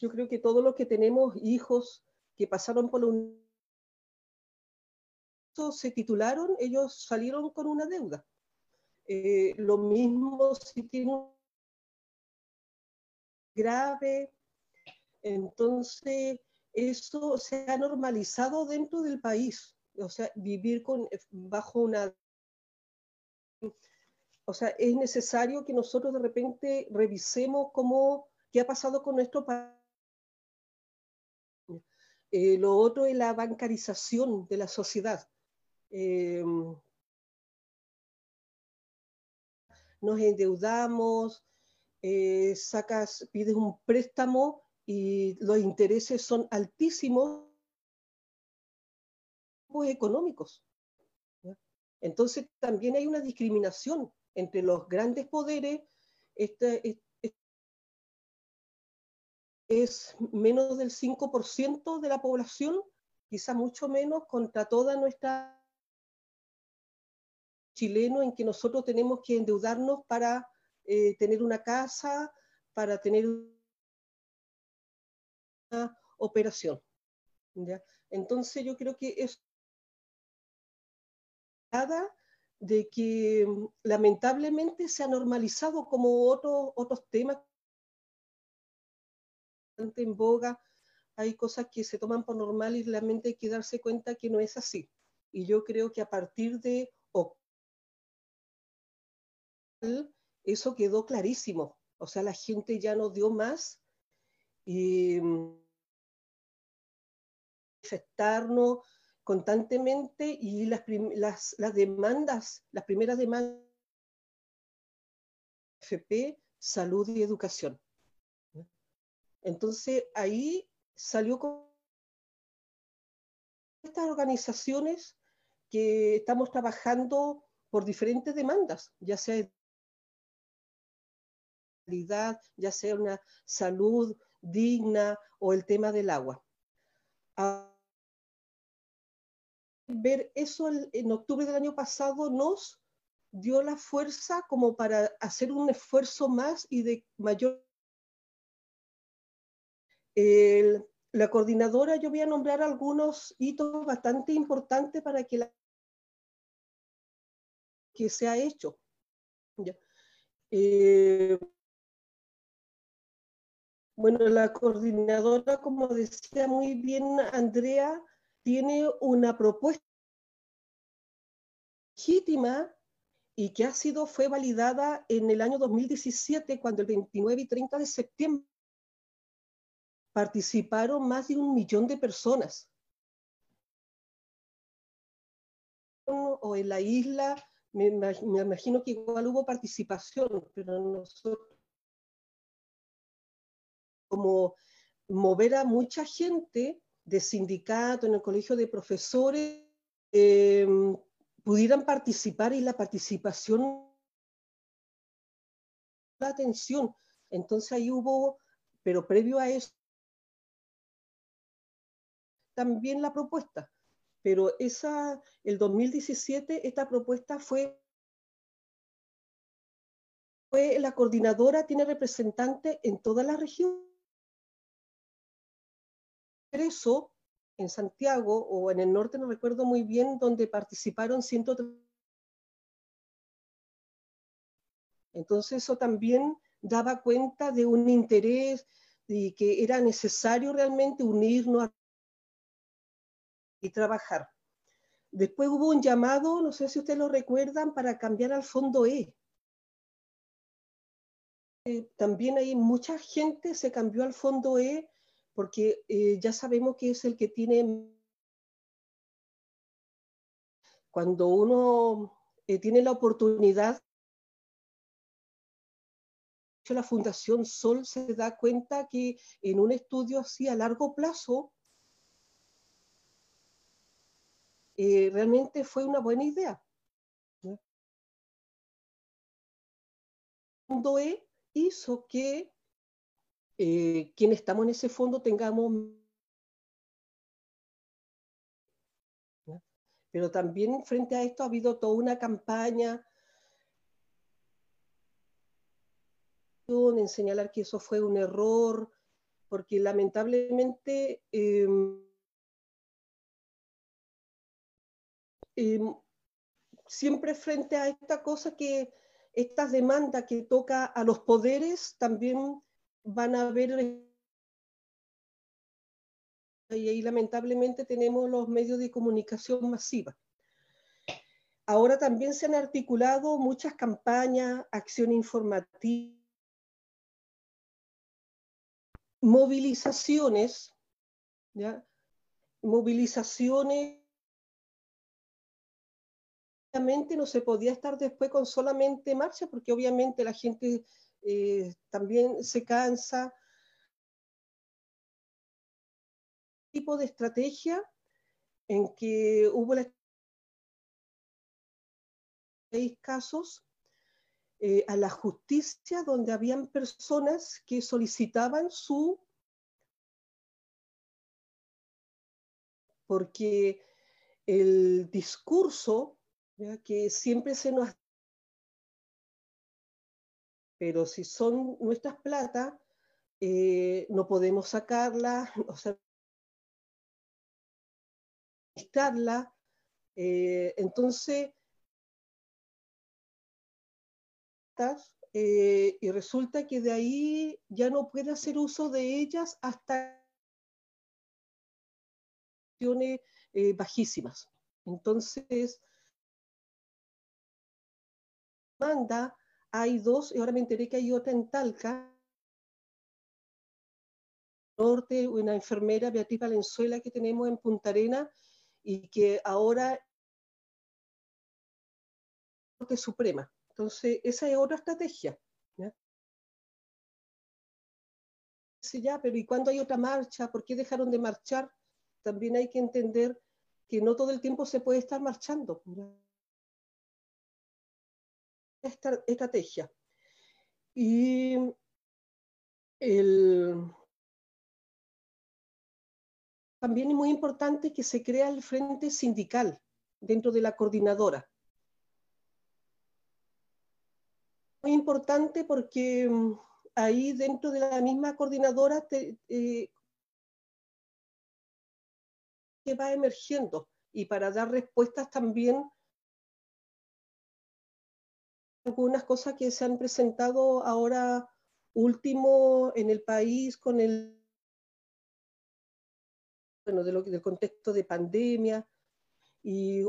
S3: yo creo que todos los que tenemos hijos que pasaron por un se titularon, ellos salieron con una deuda. Eh, lo mismo si tiene un grave, entonces eso se ha normalizado dentro del país, o sea, vivir con, eh, bajo una... O sea, es necesario que nosotros de repente revisemos cómo, qué ha pasado con nuestro país. Eh, lo otro es la bancarización de la sociedad nos endeudamos, eh, sacas, pides un préstamo y los intereses son altísimos económicos. Entonces también hay una discriminación entre los grandes poderes. Este, es menos del 5% de la población, quizá mucho menos, contra toda nuestra chileno en que nosotros tenemos que endeudarnos para eh, tener una casa, para tener una operación. Entonces yo creo que es de que mm, lamentablemente se ha normalizado como otros otros temas en boga, hay cosas que se toman por normal y realmente hay que darse cuenta que no es así. Y yo creo que a partir de eso quedó clarísimo. O sea, la gente ya no dio más y mm, manifestarnos constantemente y las, las, las demandas, las primeras demandas FP, salud y educación. Entonces ahí salió con estas organizaciones que estamos trabajando por diferentes demandas, ya sea ya sea una salud digna o el tema del agua. ver eso en octubre del año pasado nos dio la fuerza como para hacer un esfuerzo más y de mayor la coordinadora, yo voy a nombrar algunos hitos bastante importantes para que la que se ha hecho. Eh, bueno, la coordinadora, como decía muy bien Andrea, tiene una propuesta legítima y que ha sido, fue validada en el año 2017, cuando el 29 y 30 de septiembre participaron más de un millón de personas. O en la isla, me, imagino que igual hubo participación, pero nosotros como mover a mucha gente de sindicato, en el colegio de profesores, em, pudieran participar y la participación, la atención. Entonces ahí hubo, pero previo a eso, también la propuesta, pero esa, el 2017 esta propuesta fue, fue la coordinadora, tiene representante en toda la región. Eso, en Santiago o en el norte, no recuerdo muy bien, donde participaron 130. Entonces eso también daba cuenta de un interés y que era necesario realmente unirnos y trabajar. Después hubo un llamado, no sé si ustedes lo recuerdan, para cambiar al fondo E. Eh, también hay mucha gente se cambió al fondo E porque eh, ya sabemos que es el que tiene... Cuando uno eh, tiene la oportunidad la Fundación Sol se da cuenta que en un estudio así a largo plazo Eh, realmente fue una buena idea. El fondo E hizo que eh, quienes estamos en ese fondo tengamos pero también frente a esto ha habido toda una campaña en señalar que eso fue un error, porque lamentablemente em, Em, siempre frente a esta cosa que estas demandas que toca a los poderes también van a haber y ahí lamentablemente tenemos los medios de comunicación masiva. Ahora también se han articulado muchas campañas, acción informativa, movilizaciones, movilizaciones no se podía estar después con solamente marcha, porque obviamente la gente eh, también se cansa. tipo de estrategia en que hubo seis casos eh, a la justicia donde habían personas que solicitaban su porque el discurso que siempre se nos pero si son nuestras plata, eh, no podemos sacarla, o sea, eh, entonces, eh, y resulta que de ahí ya no puede hacer uso de ellas hasta bajísimas. Entonces, manda, hay dos, y ahora me enteré que hay otra en Talca, norte, una enfermera, Beatriz Valenzuela, que tenemos en Punta Arena, y que ahora Corte Suprema. Entonces, esa es otra estrategia. Sí, ya, pero ¿y cuándo hay otra marcha? ¿Por qué dejaron de marchar? También hay que entender que no todo el tiempo se puede estar marchando. Esta estrategia. Y el, también es muy importante que se crea el frente sindical dentro de la coordinadora. Muy importante porque mm, ahí dentro de la misma coordinadora eh, va emergiendo y para dar respuestas también algunas cosas que se han presentado ahora último en el país con el bueno, de lo, del contexto de pandemia y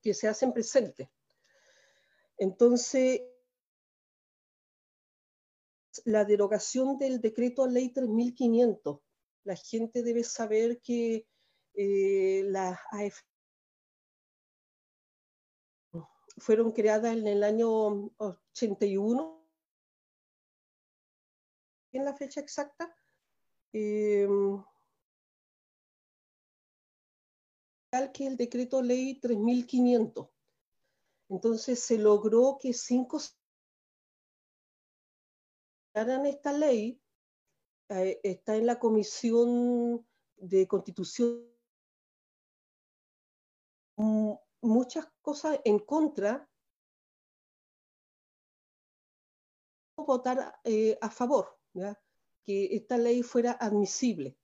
S3: que se hacen presentes. Entonces, la derogación del decreto ley 3500. La gente debe saber que eh, las AF fueron creadas en el año 81, en la fecha exacta, eh, que el decreto ley 3500. Entonces se logró que cinco esta ley, eh, está en la comisión de constitución muchas cosas en contra votar eh, a favor. que esta ley fuera admisible.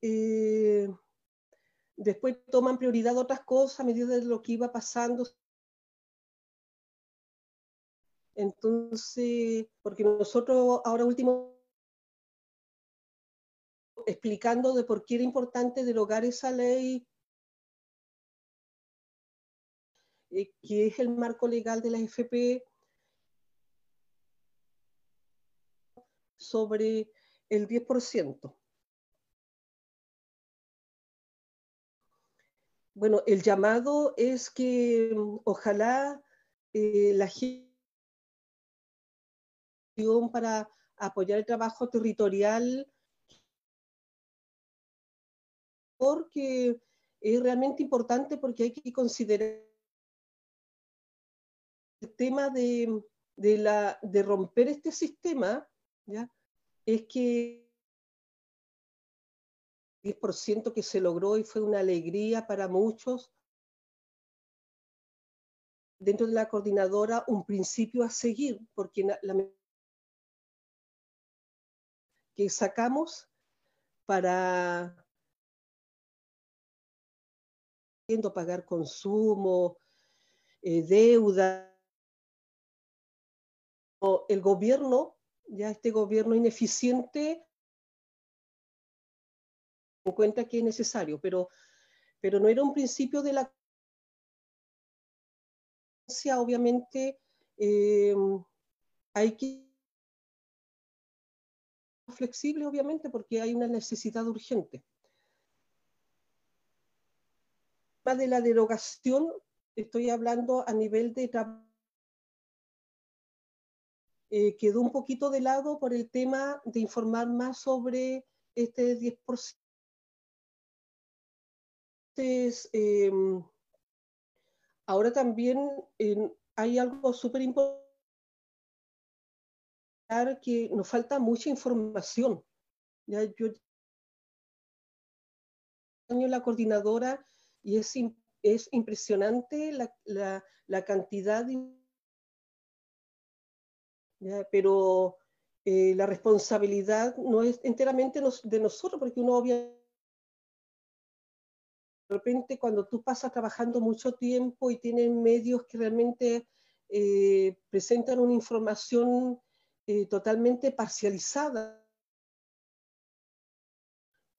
S3: Eh, después toman prioridad otras cosas a medida de lo que iba pasando. Entonces, porque nosotros ahora último explicando de por qué era importante derogar esa ley, eh, que es el marco legal de la FP, sobre el 10%. Bueno, el llamado es que mm, ojalá eh, la gente para apoyar el trabajo territorial porque es realmente importante porque hay que considerar el tema de, de, la, de romper este sistema es que el 10% que se logró y fue una alegría para muchos, dentro de la coordinadora un principio a seguir, porque la, que sacamos para pagar consumo, eh, deuda, el gobierno ya este gobierno ineficiente en cuenta que es necesario, pero, pero no era un principio de la obviamente eh, hay que flexible obviamente porque hay una necesidad urgente. De la derogación estoy hablando a nivel de trabajo. Eh, quedó un poquito de lado por el tema de informar más sobre este 10%. Entonces, em, ahora también hay algo súper importante que nos falta mucha información. Ya yo la coordinadora y es, es impresionante la, la, cantidad. Pero eh, la responsabilidad no es enteramente de nosotros, porque uno obviamente de repente cuando tú pasas trabajando mucho tiempo y tienes medios que realmente eh, presentan una información eh, totalmente parcializada,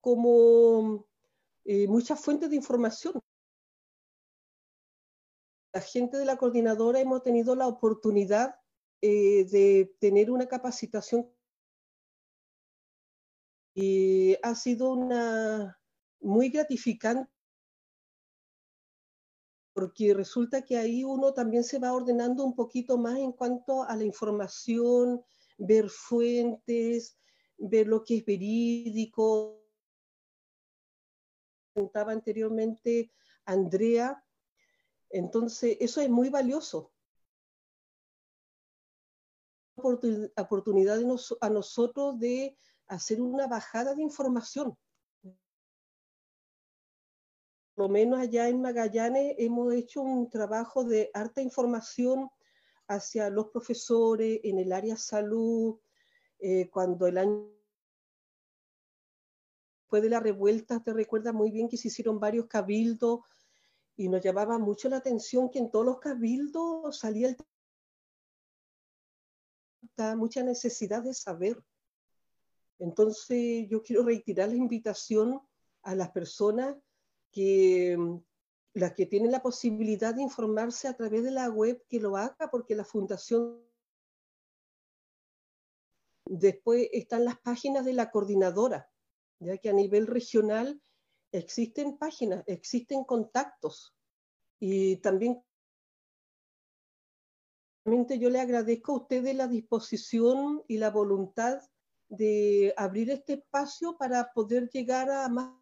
S3: como eh, muchas fuentes de información. La gente de la coordinadora hemos tenido la oportunidad eh, de tener una capacitación y ha sido una muy gratificante porque resulta que ahí uno también se va ordenando un poquito más en cuanto a la información, ver fuentes, ver lo que es verídico. Anteriormente Andrea. Entonces, eso es muy valioso. Oportunidad a nosotros de hacer una bajada de información. Por lo menos allá en Magallanes hemos hecho un trabajo de harta información hacia los profesores en el área salud, eh, cuando el año después de la revuelta, te recuerdas muy bien que se hicieron varios cabildos y nos llamaba mucho la atención que en todos los cabildos salía el mucha necesidad de saber. Entonces yo quiero reiterar la invitación a las personas que las que tienen la posibilidad de informarse a través de la web, que lo haga, porque la fundación... Después están las páginas de la coordinadora, ya que a nivel regional existen páginas, existen contactos. Y también yo le agradezco a ustedes la disposición y la voluntad de abrir este espacio para poder llegar a más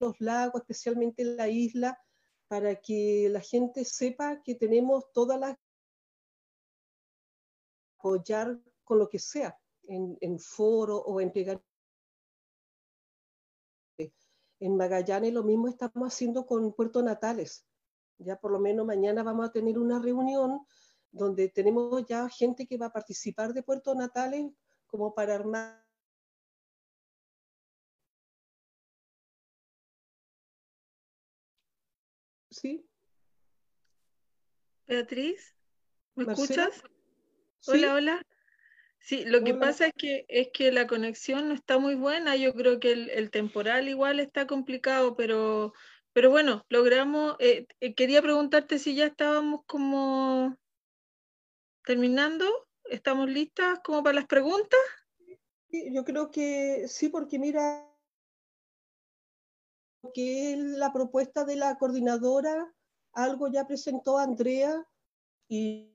S3: los lagos, especialmente la isla, para que la gente sepa que tenemos todas las apoyar con lo que sea, en, en foro o en pegar. En Magallanes lo mismo estamos haciendo con Puerto Natales. Ya por lo menos mañana vamos a tener una reunión donde tenemos ya gente que va a participar de Puerto Natales como para armar ¿Sí?
S1: Beatriz, ¿me escuchas? Hola, hola. Sí, lo que pasa es que, es que la conexión no está muy buena. Yo creo que el, temporal igual está complicado, pero, pero bueno, logramos. Eh, eh, quería preguntarte si ya estábamos como terminando. ¿Estamos listas como para las preguntas?
S3: yo creo que sí, porque mira, que es la propuesta de la coordinadora, algo ya presentó Andrea y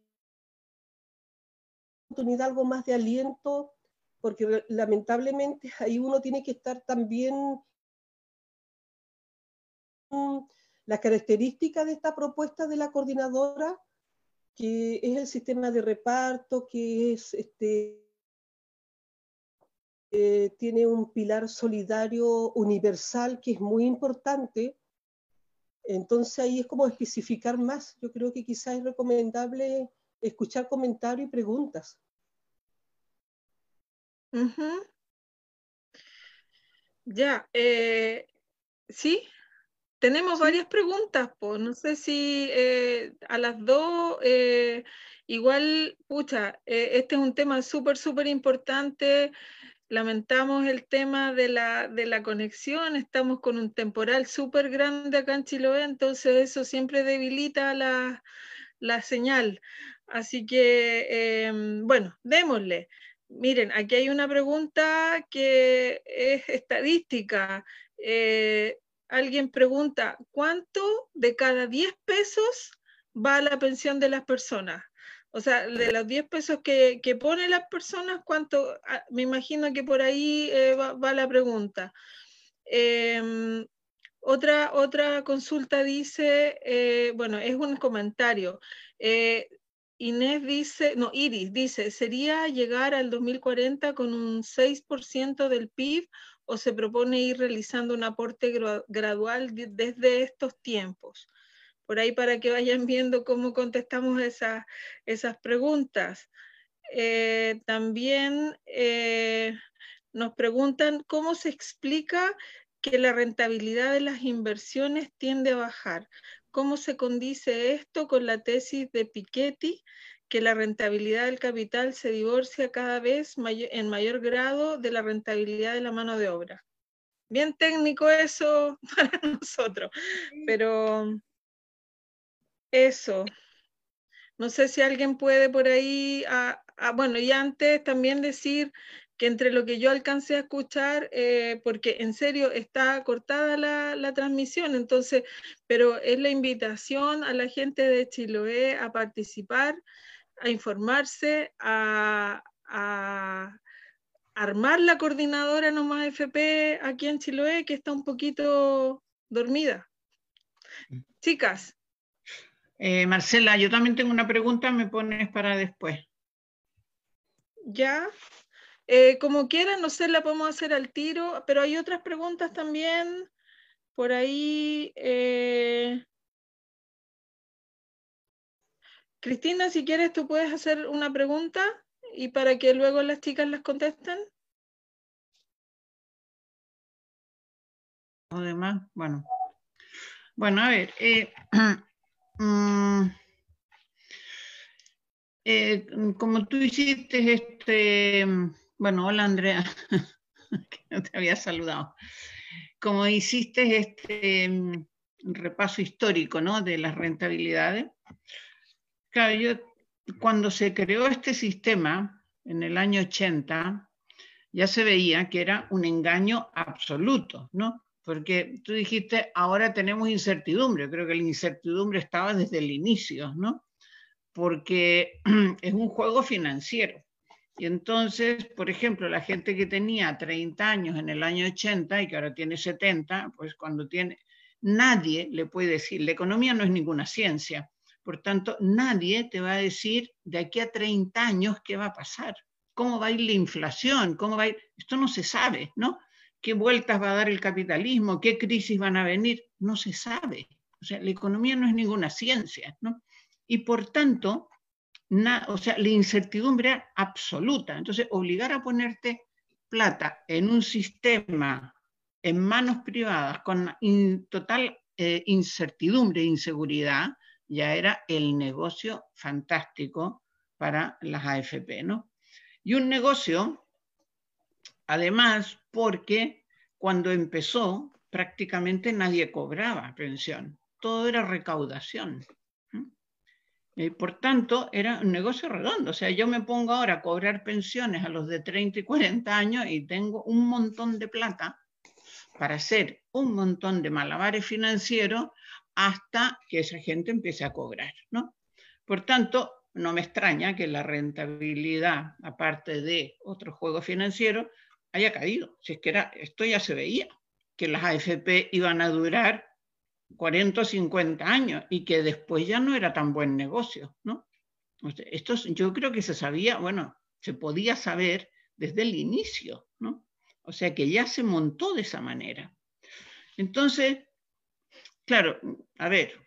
S3: oportunidad algo más de aliento, porque lamentablemente ahí uno tiene que estar también la característica de esta propuesta de la coordinadora, que es el sistema de reparto, que es este, eh, tiene un pilar solidario universal que es muy importante. Entonces ahí es como especificar más. Yo creo que quizás es recomendable escuchar comentarios y preguntas.
S1: Ya, eh, sí, tenemos varias preguntas, pues no sé si eh, a las dos, igual, pucha, este es un tema súper, súper importante lamentamos el tema de la, de la conexión, estamos con un temporal súper grande acá en Chiloé, entonces eso siempre debilita la, la señal. Así que, em, bueno, démosle. Miren, aquí hay una pregunta que es estadística. Eh, alguien pregunta, ¿cuánto de cada 10 pesos va a la pensión de las personas? O sea, de los 10 pesos que, que ponen las personas, ¿cuánto? Ah, me imagino que por ahí eh, va, la pregunta. Em, otra, otra consulta dice, eh, bueno, es un comentario. Inés dice, no, Iris dice, ¿sería llegar al 2040 con un 6% del PIB o se propone ir realizando un aporte gradual desde estos tiempos? Por ahí para que vayan viendo cómo contestamos esas, esas preguntas. Eh, también eh, nos preguntan cómo se explica que la rentabilidad de las inversiones tiende a bajar. ¿Cómo se condice esto con la tesis de Piketty, que la rentabilidad del capital se divorcia cada vez en mayor grado de la rentabilidad de la mano de obra? Bien técnico eso para nosotros, pero eso. No sé si alguien puede por ahí, ah, ah, bueno, y antes también decir que entre lo que yo alcancé a escuchar, eh, porque en serio está cortada la, transmisión, entonces, pero es la invitación a la gente de Chiloé a participar, a informarse, a, armar la coordinadora Nomás FP aquí en Chiloé, que está un poquito dormida. Mm. Chicas.
S4: Eh, Marcela, yo también tengo una pregunta, me pones para después.
S1: Ya. Eh, como quieran, no sé, la podemos hacer al tiro, pero hay otras preguntas también por ahí. Eh. Cristina, si quieres, tú puedes hacer una pregunta y para que luego las chicas las contesten.
S4: Además, bueno. Bueno, a ver, eh, mm, como tú hiciste este bueno, hola Andrea, que no te había saludado. Como hiciste este mm, repaso histórico ¿no? de las rentabilidades, claro, yo cuando se creó este sistema en el año 80, ya se veía que era un engaño absoluto, ¿no? Porque tú dijiste, ahora tenemos incertidumbre, creo que la incertidumbre estaba desde el inicio, ¿no? Porque es un juego financiero. Y entonces, por ejemplo, la gente que tenía 30 años en el año 80 y que ahora tiene 70, pues cuando tiene, nadie le puede decir, la economía no es ninguna ciencia, por tanto, nadie te va a decir de aquí a 30 años qué va a pasar, cómo va a ir la inflación, cómo va a ir, esto no se sabe, ¿no? ¿Qué vueltas va a dar el capitalismo? ¿Qué crisis van a venir? No se sabe. O sea, la economía no es ninguna ciencia, ¿no? Y por tanto, o sea, la incertidumbre absoluta. Entonces, obligar a ponerte plata en un sistema en manos privadas con total eh, incertidumbre e inseguridad, ya era el negocio fantástico para las AFP, ¿no? Y un negocio, además, porque cuando empezó prácticamente nadie cobraba pensión, todo era recaudación. Eh, por tanto, era un negocio redondo. O sea, yo me pongo ahora a cobrar pensiones a los de 30 y 40 años y tengo un montón de plata para hacer un montón de malabares financieros hasta que esa gente empiece a cobrar, ¿no? Por tanto, no me extraña que la rentabilidad, aparte de otros juegos financieros, haya caído. Si es que era, esto ya se veía, que las AFP iban a durar 40 o 50 años y que después ya no era tan buen negocio, ¿no? Esto yo creo que se sabía, bueno, se podía saber desde el inicio, ¿no? O sea que ya se montó de esa manera. Entonces, claro, a ver,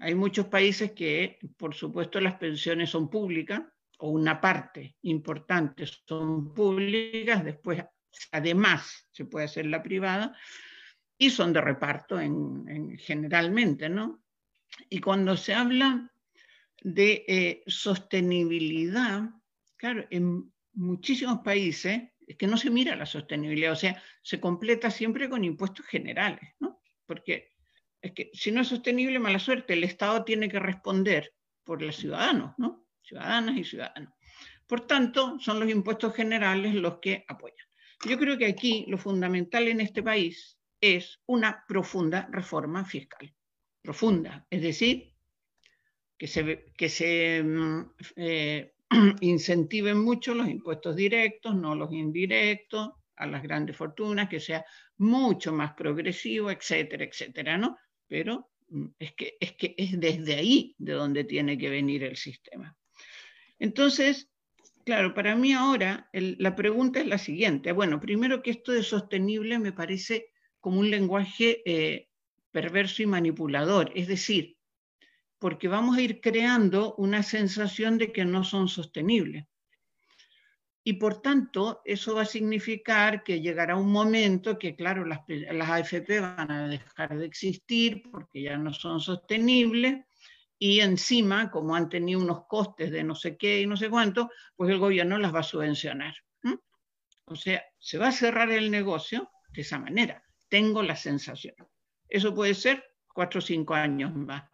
S4: hay muchos países que, por supuesto, las pensiones son públicas, o una parte importante son públicas, después, además, se puede hacer la privada, y son de reparto en, generalmente, ¿no? Y cuando se habla de eh, sostenibilidad, claro, en muchísimos países es que no se mira la sostenibilidad, o sea, se completa siempre con impuestos generales, ¿no? Porque es que si no es sostenible, mala suerte, el Estado tiene que responder por los ciudadanos, ¿no? Ciudadanas y ciudadanos. Por tanto, son los impuestos generales los que apoyan. Yo creo que aquí lo fundamental en este país es una profunda reforma fiscal. Profunda, es decir, que se, que se mm, eh, incentiven mucho los impuestos directos, no los indirectos, a las grandes fortunas, que sea mucho más progresivo, etcétera, etcétera, ¿no? Pero mm, es que, es que es desde ahí de donde tiene que venir el sistema. Entonces, claro, para mí ahora la pregunta es la siguiente. Bueno, primero que esto de sostenible me parece como un lenguaje eh, perverso y manipulador, es decir, porque vamos a ir creando una sensación de que no son sostenibles. Y por tanto, eso va a significar que llegará un momento que, claro, las, las AFP van a dejar de existir porque ya no son sostenibles y encima, como han tenido unos costes de no sé qué y no sé cuánto, pues el gobierno las va a subvencionar. O sea, se va a cerrar el negocio de esa manera. Tengo la sensación. Eso puede ser cuatro o cinco años más.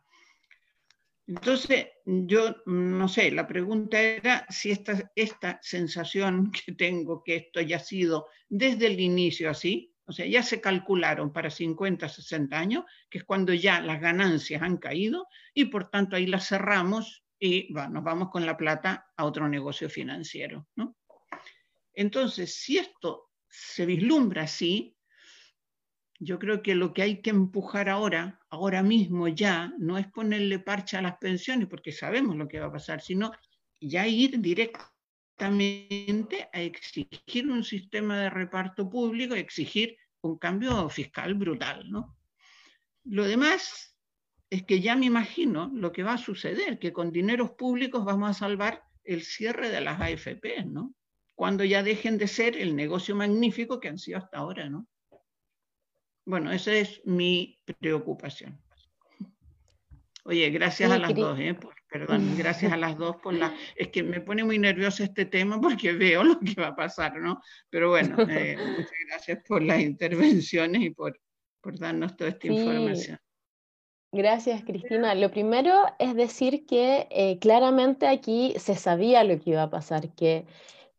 S4: Entonces, yo no sé, la pregunta era si esta, esta sensación que tengo, que esto ya ha sido desde el inicio así, o sea, ya se calcularon para 50, 60 años, que es cuando ya las ganancias han caído y por tanto ahí las cerramos y nos vamos con la plata a otro negocio financiero. Entonces, si esto se vislumbra así, yo creo que lo que hay que empujar ahora, ahora mismo ya, no es ponerle parcha a las pensiones, porque sabemos lo que va a pasar, sino ya ir directamente a exigir un sistema de reparto público, exigir un cambio fiscal brutal. ¿no? Lo demás es que ya me imagino lo que va a suceder, que con dineros públicos vamos a salvar el cierre de las AFP, ¿no? Cuando ya dejen de ser el negocio magnífico que han sido hasta ahora, ¿no? Bueno, esa es mi preocupación. Oye, gracias a las dos, ¿eh? perdón, gracias a las dos por la... Es que me pone muy nerviosa este tema porque veo lo que va a pasar, ¿no? Pero bueno, eh, muchas gracias por las intervenciones y por, por darnos toda esta información.
S2: Gracias, Cristina. Lo primero es decir que eh, claramente aquí se sabía lo que iba a pasar, que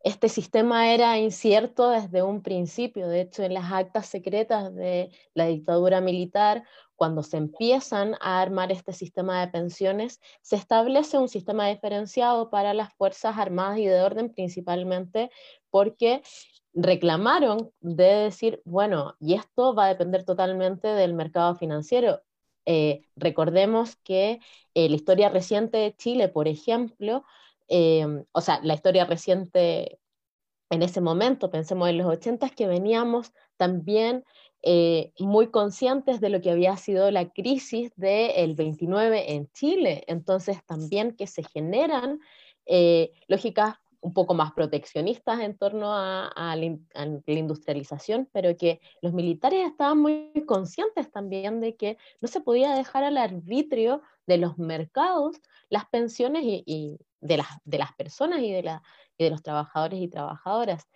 S2: este sistema era incierto desde un principio. De hecho, en las actas secretas de la dictadura militar, cuando se empiezan a armar este sistema de pensiones, se establece un sistema diferenciado para las Fuerzas Armadas y de orden principalmente porque reclamaron de decir, bueno, y esto va a depender totalmente del mercado financiero. Eh, recordemos que eh, la historia reciente de Chile, por ejemplo, Em, o sea, la historia reciente en ese momento, pensemos en los 80, que veníamos también eh, muy conscientes de lo que había sido la crisis del 29 en Chile. Entonces, también que se generan eh, lógicas un poco más proteccionistas en torno a, la, industrialización, pero que los militares estaban muy conscientes también de que no se podía dejar al arbitrio de los mercados las pensiones y, de, las, de las personas y de, la, de los trabajadores y trabajadoras.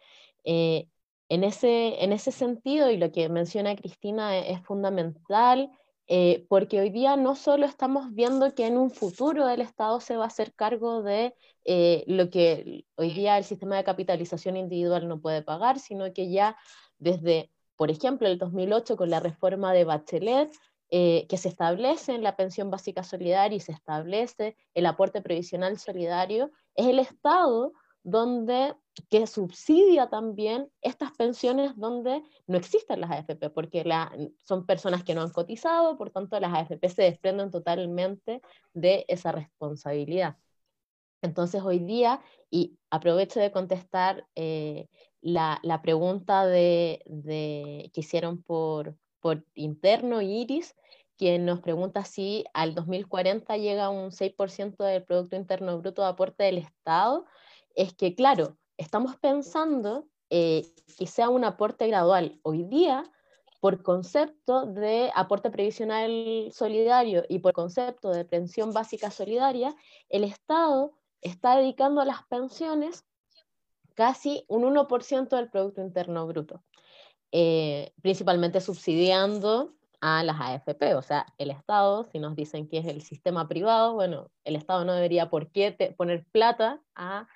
S2: Eh, en, ese, en ese sentido, y lo que menciona Cristina es, fundamental, eh, porque hoy día no solo estamos viendo que en un futuro el Estado se va a hacer cargo de eh, lo que hoy día el sistema de capitalización individual no puede pagar, sino que ya desde, por ejemplo, el 2008 con la reforma de Bachelet, eh, que se establece en la pensión básica solidaria y se establece el aporte previsional solidario, es el Estado donde que subsidia también estas pensiones donde no existen las AFP, porque son personas que no han cotizado, por tanto las AFP se desprenden totalmente de esa responsabilidad. Entonces hoy día, y aprovecho de contestar eh, la, pregunta de, que hicieron por, por interno Iris, quien nos pregunta si al 2040 llega un 6% del Producto Interno Bruto de aporte del Estado, es que, claro, estamos pensando eh, que sea un aporte gradual. Hoy día, por concepto de aporte previsional solidario y por concepto de pensión básica solidaria, el Estado está dedicando a las pensiones casi un 1% del Producto Interno Bruto. Eh, principalmente subsidiando a las AFP, o sea, el Estado, si nos dicen que es el sistema privado, bueno, el Estado no debería por qué poner plata a,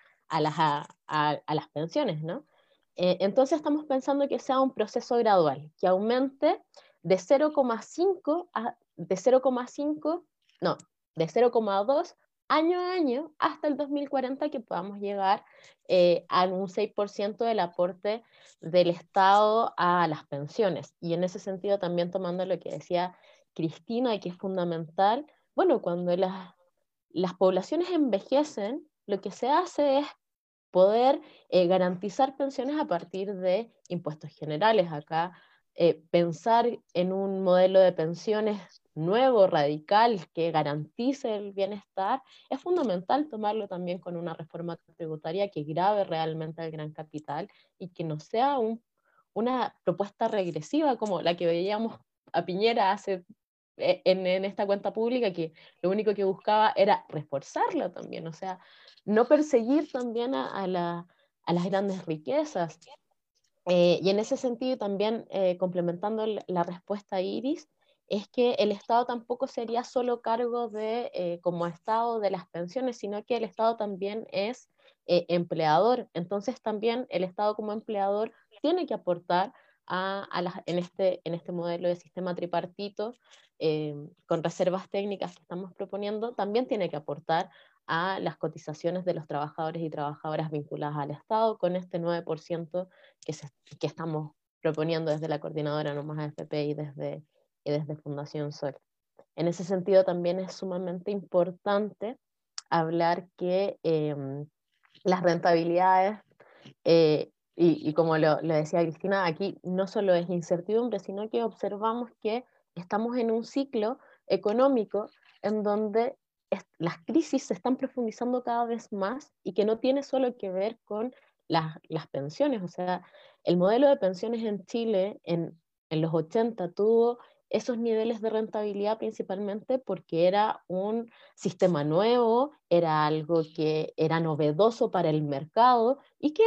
S2: las, a, las, pensiones, ¿no? Eh, entonces estamos pensando que sea un proceso gradual, que aumente de 0,5 a de 0,5, no, de 0,2 año a año hasta el 2040 que podamos llegar eh, a un 6% del aporte del Estado a las pensiones. Y en ese sentido también tomando lo que decía Cristina, que es fundamental, bueno, cuando las, las poblaciones envejecen, lo que se hace es poder eh, garantizar pensiones a partir de impuestos generales. Acá eh, pensar en un modelo de pensiones nuevo, radical, que garantice el bienestar, es fundamental tomarlo también con una reforma tributaria que grave realmente al gran capital y que no sea una propuesta regresiva como la que veíamos a Piñera hace eh, en, esta cuenta pública, que lo único que buscaba era reforzarla también, o sea, no perseguir también a, las grandes riquezas. Eh, y en ese sentido también, eh, complementando la respuesta a Iris, es que el Estado tampoco sería solo cargo de, eh, como Estado de las pensiones, sino que el Estado también es eh, empleador. Entonces también el Estado como empleador tiene que aportar a, en, este, en este modelo de sistema tripartito, eh, con reservas técnicas que estamos proponiendo, también tiene que aportar a las cotizaciones de los trabajadores y trabajadoras vinculadas al Estado con este 9% que, que estamos proponiendo desde la coordinadora No Más AFP y desde y desde Fundación Sol. En ese sentido también es sumamente importante hablar que em, las rentabilidades, eh, y, como lo, decía Cristina, aquí no solo es incertidumbre, sino que observamos que estamos en un ciclo económico en donde las crisis se están profundizando cada vez más y que no tiene solo que ver con las, las pensiones. O sea, el modelo de pensiones en Chile en, en los 80 tuvo esos niveles de rentabilidad principalmente porque era un sistema nuevo, era algo que era novedoso para el mercado y que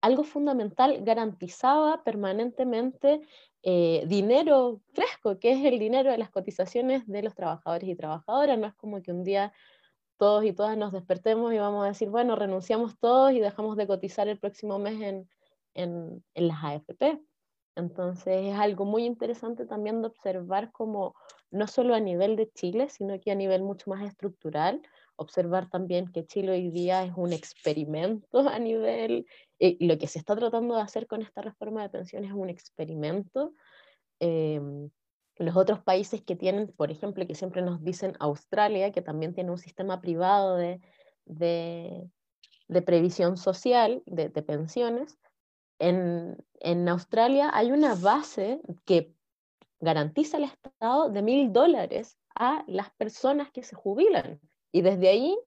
S2: algo fundamental garantizaba permanentemente eh, dinero fresco, que es el dinero de las cotizaciones de los trabajadores y trabajadoras. No es como que un día todos y todas nos despertemos y vamos a decir, bueno, renunciamos todos y dejamos de cotizar el próximo mes en, en, en las AFP. Entonces es algo muy interesante también de observar como no solo a nivel de Chile, sino que a nivel mucho más estructural, observar también que Chile hoy día es un experimento a nivel, y lo que se está tratando de hacer con esta reforma de pensiones es un experimento. Em, los otros países que tienen, por ejemplo, que siempre nos dicen Australia, que también tiene un sistema privado de, de, previsión social, de pensiones, en, Australia hay una base que garantiza el Estado de mil dólares a las personas que se jubilan. Y desde ahí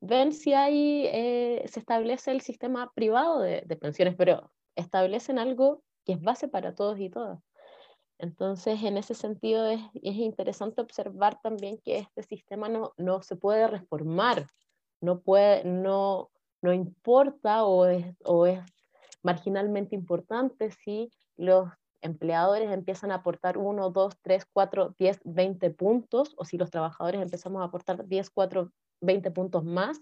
S2: ven si hay, eh, se establece el sistema privado de, pensiones, pero establecen algo que es base para todos y todas. Entonces, en ese sentido es, interesante observar también que este sistema no, no se puede reformar, no, puede, no, no importa o es, o es marginalmente importante si los empleadores empiezan a aportar 1, 2, 3, 4, 10, 20 puntos, o si los trabajadores empezamos a aportar 10, 4, 20 puntos más,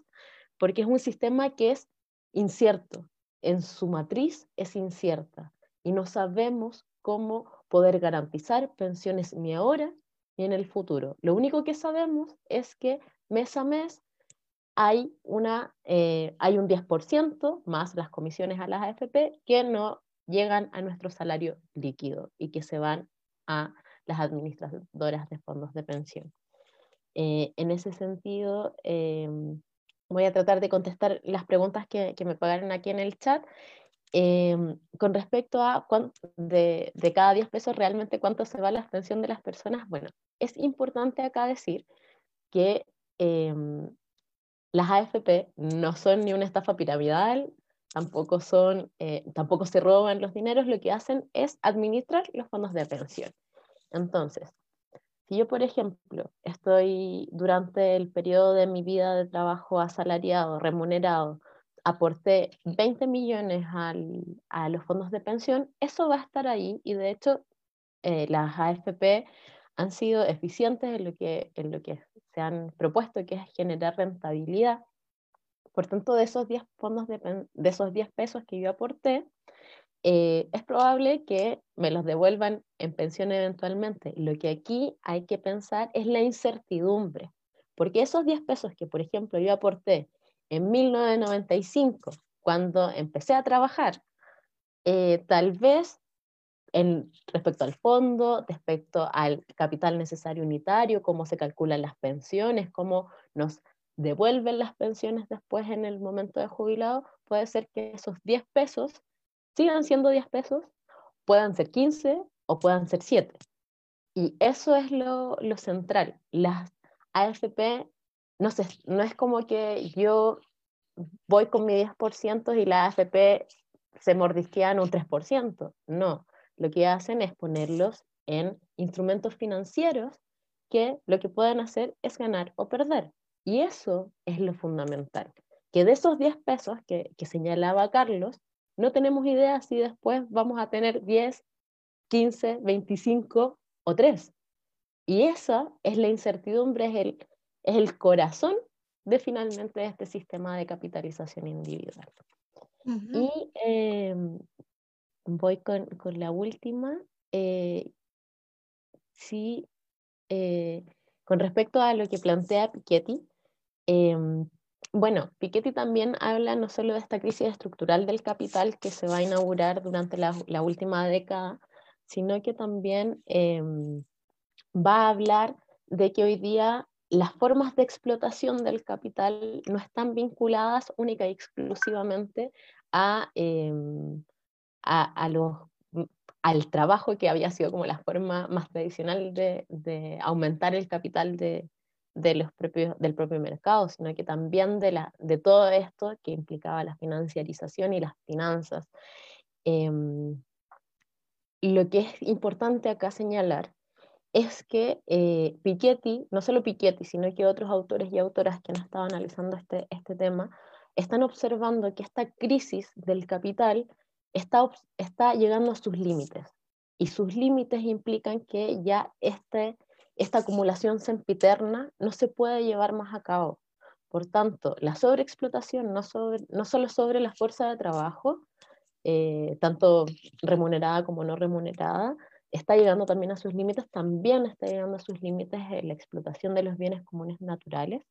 S2: porque es un sistema que es incierto, en su matriz es incierta, y no sabemos cómo poder garantizar pensiones ni ahora ni en el futuro. Lo único que sabemos es que mes a mes hay, una, eh, hay un 10% más las comisiones a las AFP que no llegan a nuestro salario líquido y que se van a las administradoras de fondos de pensión. Eh, en ese sentido, em, voy a tratar de contestar las preguntas que, que me pagaron aquí en el chat. Em, con respecto a de, de, cada 10 pesos realmente cuánto se va la pensión de las personas, bueno, es importante acá decir que em, las AFP no son ni una estafa piramidal, tampoco, son, eh, tampoco se roban los dineros, lo que hacen es administrar los fondos de pensión. Entonces, si yo, por ejemplo, estoy durante el periodo de mi vida de trabajo asalariado, remunerado, aporté 20 millones a los fondos de pensión, eso va a estar ahí y de hecho eh, las AFP han sido eficientes en lo que, en lo que se han propuesto, que es generar rentabilidad. Por tanto, de esos 10 fondos de, de esos 10 pesos que yo aporté, eh, es probable que me los devuelvan en pensión eventualmente. Lo que aquí hay que pensar es la incertidumbre, porque esos 10 pesos que, por ejemplo, yo aporté en 1995, cuando empecé a trabajar, eh, tal vez en, respecto al fondo, respecto al capital necesario unitario, cómo se calculan las pensiones, cómo nos devuelven las pensiones después en el momento de jubilado, puede ser que esos 10 pesos sigan siendo 10 pesos, puedan ser 15 o puedan ser 7. Y eso es lo, lo central. Las AFP, no, sé, no es como que yo voy con mi 10% y la AFP se mordisquean un 3%. No, lo que hacen es ponerlos en instrumentos financieros que lo que pueden hacer es ganar o perder. Y eso es lo fundamental. Que de esos 10 pesos que, que señalaba Carlos, no tenemos idea si después vamos a tener 10, 15, 25 o 3. Y esa es la incertidumbre, es el, es el corazón de finalmente este sistema de capitalización individual. Y em, voy con, con, la última. Eh, sí, eh, con respecto a lo que plantea Piketty, em, bueno, Piketty también habla no solo de esta crisis estructural del capital que se va a inaugurar durante la, la última década, sino que también em, va a hablar de que hoy día las formas de explotación del capital no están vinculadas única y exclusivamente a, a, mm, al trabajo que había sido como la forma más tradicional de, de aumentar el capital de, de los propios, del propio mercado, sino que también de, la, de todo esto que implicaba la financiarización y las finanzas. Em, lo que es importante acá señalar es que eh, Piketty, no solo Piketty, sino que otros autores y autoras que han estado analizando este, este tema, están observando que esta crisis del capital está, está llegando a sus límites. Y sus límites implican que ya este, esta acumulación sempiterna no se puede llevar más a cabo. Por tanto, la sobreexplotación no, sobre, no solo sobre la fuerza de trabajo, eh, tanto remunerada como no remunerada, está llegando también a sus límites, también está llegando a sus límites la explotación de los bienes comunes naturales,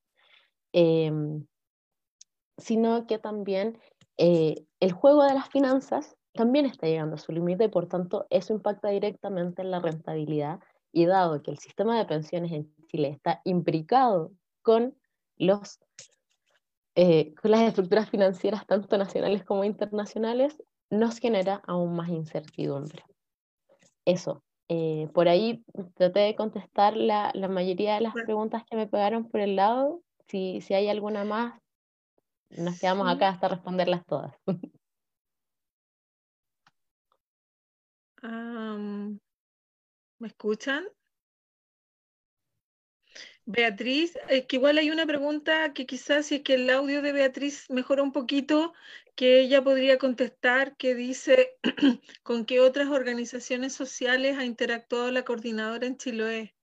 S2: em, sino que también eh, el juego de las finanzas también está llegando a su límite y por tanto eso impacta directamente en la rentabilidad y dado que el sistema de pensiones en Chile está imbricado con, los, eh, con las estructuras financieras tanto nacionales como internacionales, nos genera aún más incertidumbre eso. Eh, por ahí traté de contestar la, la, mayoría de las preguntas que me pegaron por el lado. Si, si hay alguna más, nos quedamos acá hasta responderlas todas.
S1: ¿Me escuchan? Beatriz, es que igual hay una pregunta que quizás si es que el audio de Beatriz mejora un poquito, que ella podría contestar, que dice, ¿con qué otras organizaciones sociales ha interactuado la coordinadora en Chiloé?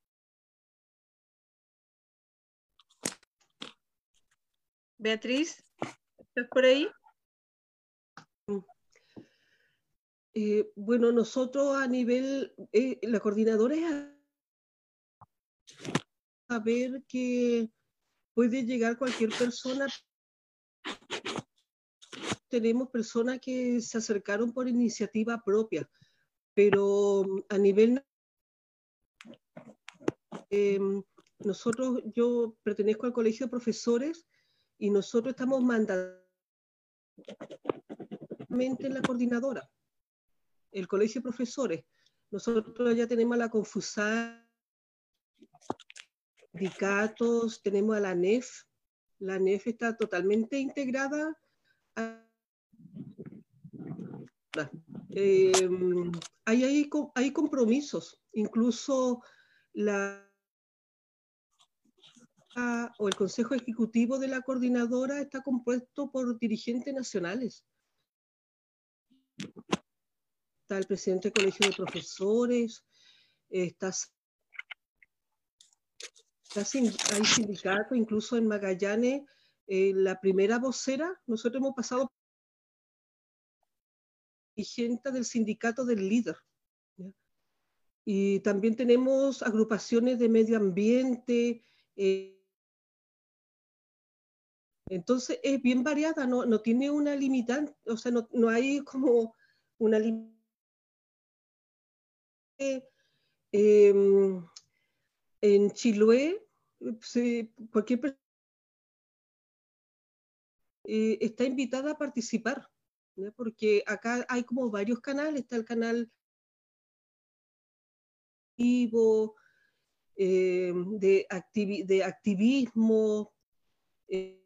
S1: Beatriz, ¿estás por ahí?
S3: Eh, bueno, nosotros a nivel, eh, la coordinadora es saber que puede llegar cualquier persona. Tenemos personas que se acercaron por iniciativa propia, pero mm, a nivel... Eh, nosotros, yo pertenezco al colegio de profesores y nosotros estamos mandando la coordinadora, el colegio de profesores. Nosotros ya tenemos la confusa sindicatos, tenemos a la NEF. La NEF está totalmente integrada. Eh, hay, hay, hay, compromisos, incluso la o el Consejo Ejecutivo de la Coordinadora está compuesto por dirigentes nacionales. Está el presidente del Colegio de Profesores, está hay sindicatos, incluso en Magallanes, eh, la primera vocera, nosotros hemos pasado dirigente del sindicato del líder. Y también tenemos agrupaciones de medio ambiente. Eh, entonces es bien variada, no, no, tiene una limitante, o sea, no, no hay como una limitante. Em, en Chiloé, cualquier persona eh, está invitada a participar, porque acá hay como varios canales, está el canal vivo, eh, de, de, activismo. Eh.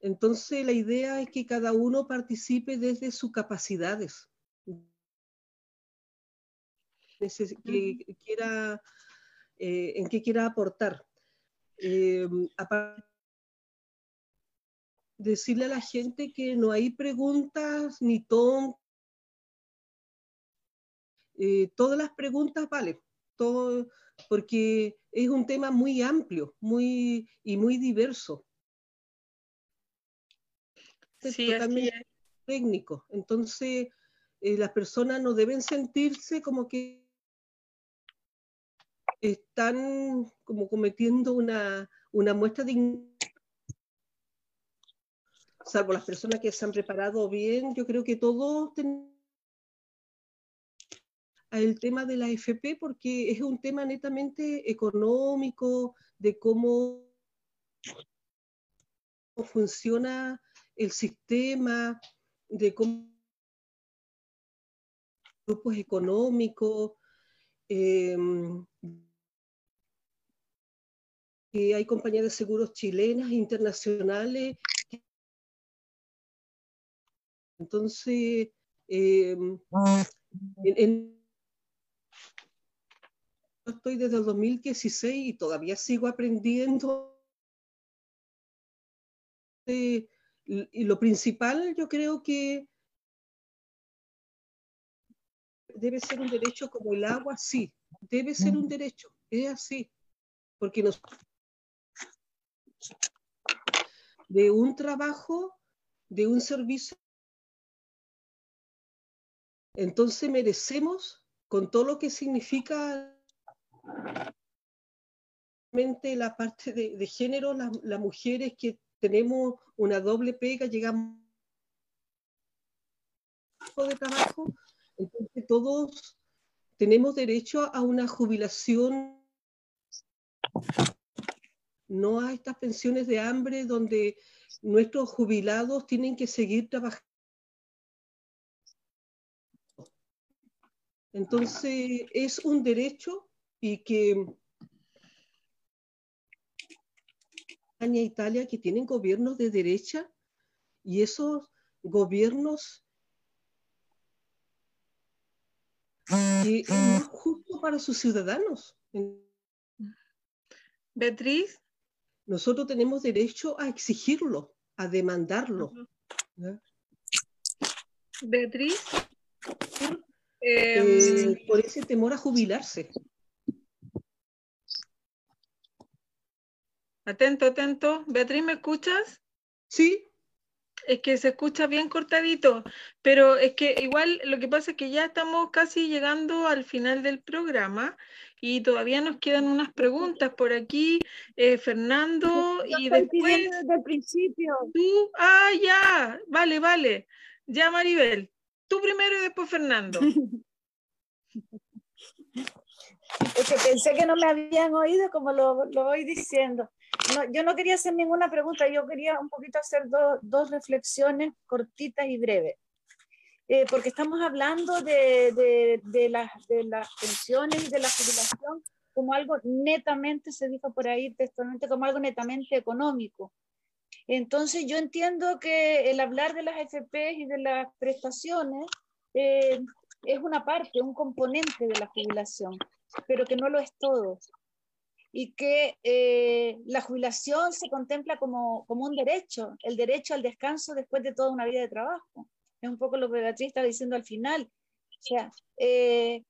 S3: Entonces la idea es que cada uno participe desde sus capacidades. Que quiera, en qué quiera aportar. decirle a la gente que no hay preguntas ni ton eh, todas las preguntas vale, todo, porque es un tema muy amplio muy, y muy diverso. Sí, totalmente técnico. Entonces, eh, las personas no deben sentirse como que están como cometiendo una, una muestra de salvo las personas que se han preparado bien, yo creo que todos tenemos el tema de la FP porque es un tema netamente económico, de cómo funciona el sistema, de cómo grupos económicos, em, que hay compañías de seguros chilenas, internacionales. Entonces, em, en estoy desde el 2016 y todavía sigo aprendiendo. Y lo principal, yo creo que debe ser un derecho como el agua, sí, debe ser un derecho, es así, porque nos de un trabajo, de un servicio, entonces merecemos con todo lo que significa la parte de, género, las mujeres que tenemos una doble pega, llegamos de trabajo, entonces todos tenemos derecho a una jubilación, no a estas pensiones de hambre donde nuestros jubilados tienen que seguir trabajando. Entonces es un derecho y que España e Italia que tienen gobiernos de derecha y esos gobiernos que es más justo para sus ciudadanos.
S1: Beatriz.
S3: Nosotros tenemos derecho a exigirlo, a demandarlo.
S1: Beatriz.
S3: Eh, por ese temor a jubilarse.
S1: Atento, atento. Beatriz, ¿me escuchas?
S3: Sí.
S1: Es que se escucha bien cortadito, pero es que igual lo que pasa es que ya estamos casi llegando al final del programa y todavía nos quedan unas preguntas por aquí, eh, Fernando, y después...
S5: Desde el principio.
S1: Tú, ah, ya, vale, vale. Ya, Maribel, tú primero y después Fernando.
S5: es que pensé que no me habían oído como lo, lo voy diciendo yo no quería hacer ninguna pregunta, yo quería un poquito hacer dos reflexiones cortitas y breves. Eh, porque estamos hablando de, de, las, de las pensiones y de la jubilación como algo netamente, se dijo por ahí textualmente, como algo netamente económico. Entonces yo entiendo que el hablar de las FP y de las prestaciones eh, es una parte, un componente de la jubilación, pero que no lo es todo y que eh, la jubilación se contempla como, como, un derecho, el derecho al descanso después de toda una vida de trabajo. Es un poco lo que Beatriz está diciendo al final. O sea, eh,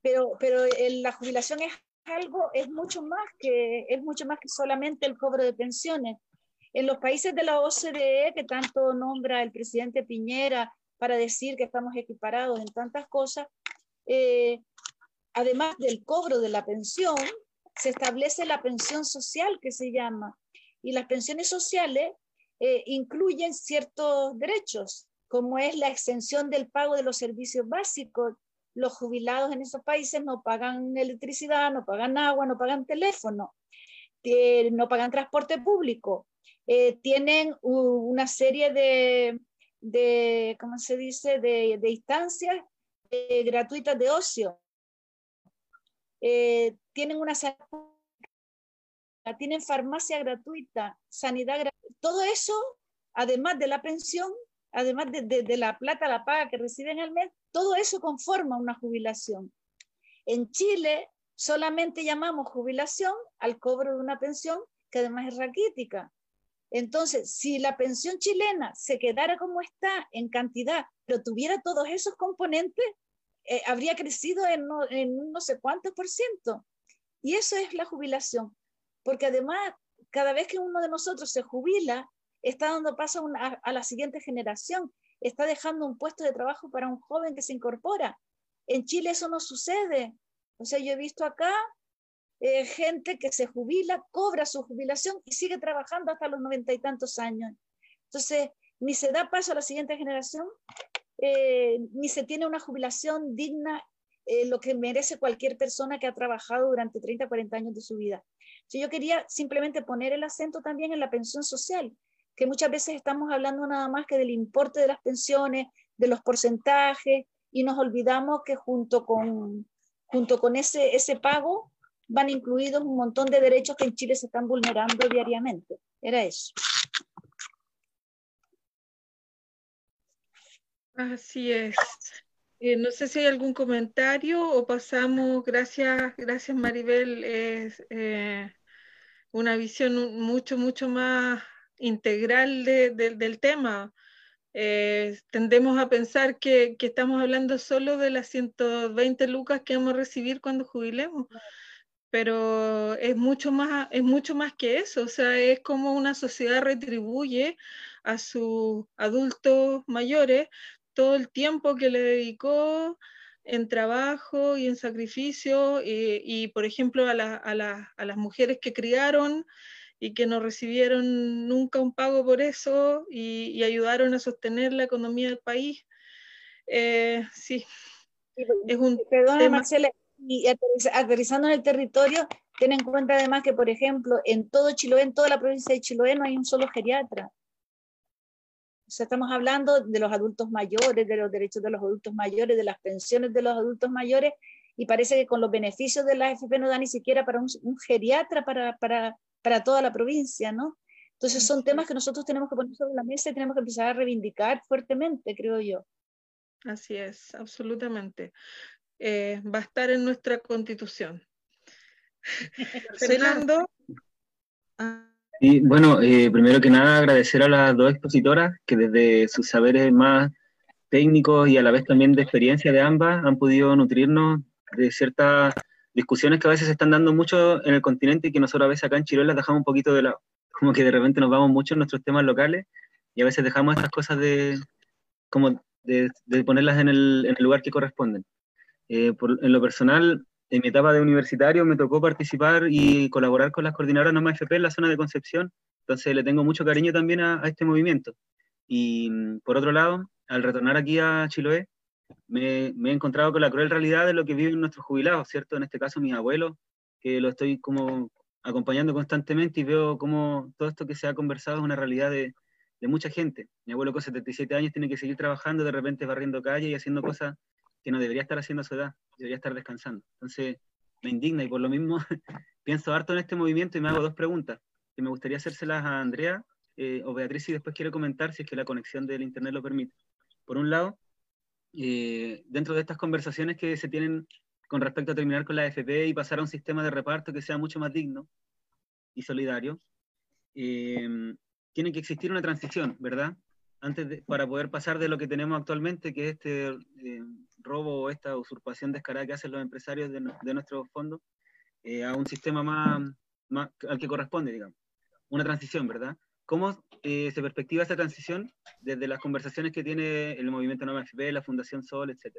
S5: pero, pero la jubilación es algo, es mucho más que, es mucho más que solamente el cobro de pensiones. En los países de la OCDE, que tanto nombra el presidente Piñera para decir que estamos equiparados en tantas cosas, eh, además del cobro de la pensión, se establece la pensión social que se llama. Y las pensiones sociales eh, incluyen ciertos derechos, como es la exención del pago de los servicios básicos. Los jubilados en esos países no pagan electricidad, no pagan agua, no pagan teléfono, no pagan transporte público. Eh, tienen una serie de, de, ¿cómo se dice?, de, de instancias eh, gratuitas de ocio. Tienen una tienen farmacia gratuita, sanidad gratuita. Todo eso, además de la pensión, además de, de, la plata, la paga que reciben al mes, todo eso conforma una jubilación. En Chile solamente llamamos jubilación al cobro de una pensión que además es raquítica. Entonces, si la pensión chilena se quedara como está en cantidad, pero tuviera todos esos componentes, eh, habría crecido en no, en no sé cuántos por ciento. Y eso es la jubilación, porque además, cada vez que uno de nosotros se jubila, está dando paso a, la siguiente generación, está dejando un puesto de trabajo para un joven que se incorpora. En Chile eso no sucede. O sea, yo he visto acá eh, gente que se jubila, cobra su jubilación y sigue trabajando hasta los noventa y tantos años. Entonces, ni se da paso a la siguiente generación, eh, ni se tiene una jubilación digna, eh, lo que merece cualquier persona que ha trabajado durante 30, 40 años de su vida. yo quería simplemente poner el acento también en la pensión social, que muchas veces estamos hablando nada más que del importe de las pensiones, de los porcentajes, y nos olvidamos que junto con, junto con ese, ese pago van incluidos un montón de derechos que en Chile se están vulnerando diariamente. Era eso.
S1: Así es. Eh, no sé si hay algún comentario o pasamos, gracias, gracias Maribel, es eh, una visión mucho, mucho más integral del tema. Eh, tendemos a pensar que, que, estamos hablando solo de las 120 lucas que vamos a recibir cuando jubilemos, pero es mucho más, es mucho más que eso, o sea, es como una sociedad retribuye a sus adultos mayores todo el tiempo que le dedicó en trabajo y en sacrificio, eh, y, por ejemplo a, a, las mujeres que criaron y que no recibieron nunca un pago por eso y, ayudaron a sostener la economía del país. Eh, sí,
S5: es un Perdona, Marcela, y aterrizando en el territorio, ten en cuenta además que, por ejemplo, en todo Chiloé, en toda la provincia de Chiloé, no hay un solo geriatra. Sea, estamos hablando de los adultos mayores, de los derechos de los adultos mayores, de las pensiones de los adultos mayores, y parece que con los beneficios de la AFP no da ni siquiera para un, geriatra para, para, para toda la provincia, ¿no? Entonces son temas que nosotros tenemos que poner sobre la mesa y tenemos que empezar a reivindicar fuertemente, creo yo.
S1: Así es, absolutamente. Eh, va a estar en nuestra constitución.
S6: Fernando. Y bueno, eh, primero que nada agradecer a las dos expositoras que desde sus saberes más técnicos y a la vez también de experiencia de ambas han podido nutrirnos de ciertas discusiones que a veces se están dando mucho en el continente y que nosotros a veces acá en Chile las dejamos un poquito de lado. Como que de repente nos vamos mucho en nuestros temas locales y a veces dejamos estas cosas de, como de, ponerlas en el, lugar que corresponden. Eh, en lo personal, en mi etapa de universitario me tocó participar y colaborar con las coordinadoras NOMA FP en la zona de Concepción, entonces le tengo mucho cariño también a, este movimiento. Y mm, por otro lado, al retornar aquí a Chiloé, me, me, he encontrado con la cruel realidad de lo que viven nuestros jubilados, ¿cierto? En este caso mis abuelos, que lo estoy como acompañando constantemente y veo cómo todo esto que se ha conversado es una realidad de, de mucha gente. Mi abuelo con 77 años tiene que seguir trabajando, de repente barriendo calle y haciendo cosas que no debería estar haciendo a su edad, debería estar descansando. Entonces, me indigna y por lo mismo pienso harto en este movimiento y me hago dos preguntas que me gustaría hacérselas a Andrea eh, o Beatriz si después quiere comentar si es que la conexión del Internet lo permite. Por un lado, eh, dentro de estas conversaciones que se tienen con respecto a terminar con la AFP y pasar a un sistema de reparto que sea mucho más digno y solidario, eh, tiene que existir una transición, ¿verdad? Antes para poder pasar de lo que tenemos actualmente, que es este robo o esta usurpación descarada que hacen los empresarios de, de nuestros fondos eh, a un sistema más, más, al que corresponde, digamos. Una transición, ¿verdad? cómo eh, se perspectiva esa transición desde las conversaciones que tiene el movimiento Nueva FP, la Fundación Sol, etc.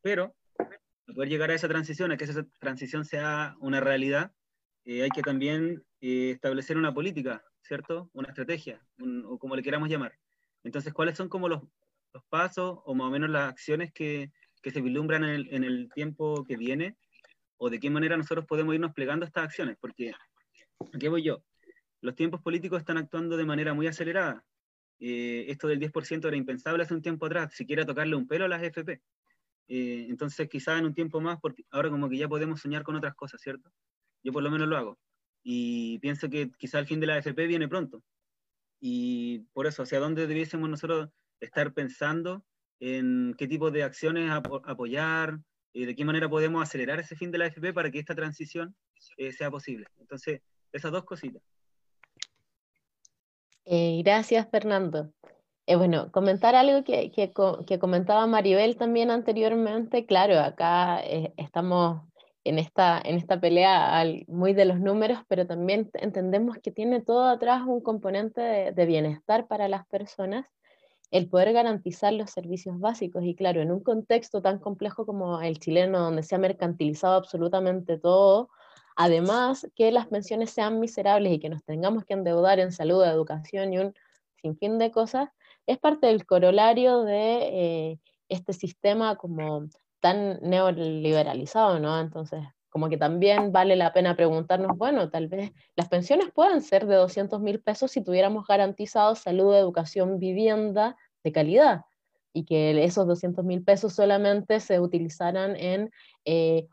S6: Pero, para poder llegar a esa transición, a que esa transición sea una realidad, eh, hay que también eh, establecer una política, ¿cierto? Una estrategia, o como le queramos llamar. Entonces, ¿cuáles son como los, los pasos o más o menos las acciones que, que se vislumbran en el, en el, tiempo que viene? ¿O de qué manera nosotros podemos irnos plegando estas acciones? Porque, ¿a voy yo? Los tiempos políticos están actuando de manera muy acelerada. Eh, esto del 10% era impensable hace un tiempo atrás, siquiera tocarle un pelo a las FP. Eh, entonces, quizá en un tiempo más, porque ahora como que ya podemos soñar con otras cosas, ¿cierto? Yo por lo menos lo hago. Y pienso que quizá el fin de la AFP viene pronto. Y por eso, ¿hacia dónde debiésemos nosotros estar pensando en qué tipo de acciones apoyar, y de qué manera podemos acelerar ese fin de la AFP para que esta transición eh, sea posible? Entonces, esas dos cositas.
S2: Eh, gracias, Fernando. Eh, bueno, comentar algo que, que, que, comentaba Maribel también anteriormente. Claro, acá estamos en esta, en esta pelea muy de los números, pero también entendemos que tiene todo atrás un componente de, bienestar para las personas, el poder garantizar los servicios básicos. Y claro, en un contexto tan complejo como el chileno, donde se ha mercantilizado absolutamente todo, además que las pensiones sean miserables y que nos tengamos que endeudar en salud, educación y un sinfín de cosas, es parte del corolario de eh, este sistema como tan neoliberalizado, ¿no? Entonces, como que también vale la pena preguntarnos, bueno, tal vez las pensiones puedan ser de 200 mil pesos si tuviéramos garantizado salud, educación, vivienda de calidad y que esos 200 mil pesos solamente se utilizaran en eh,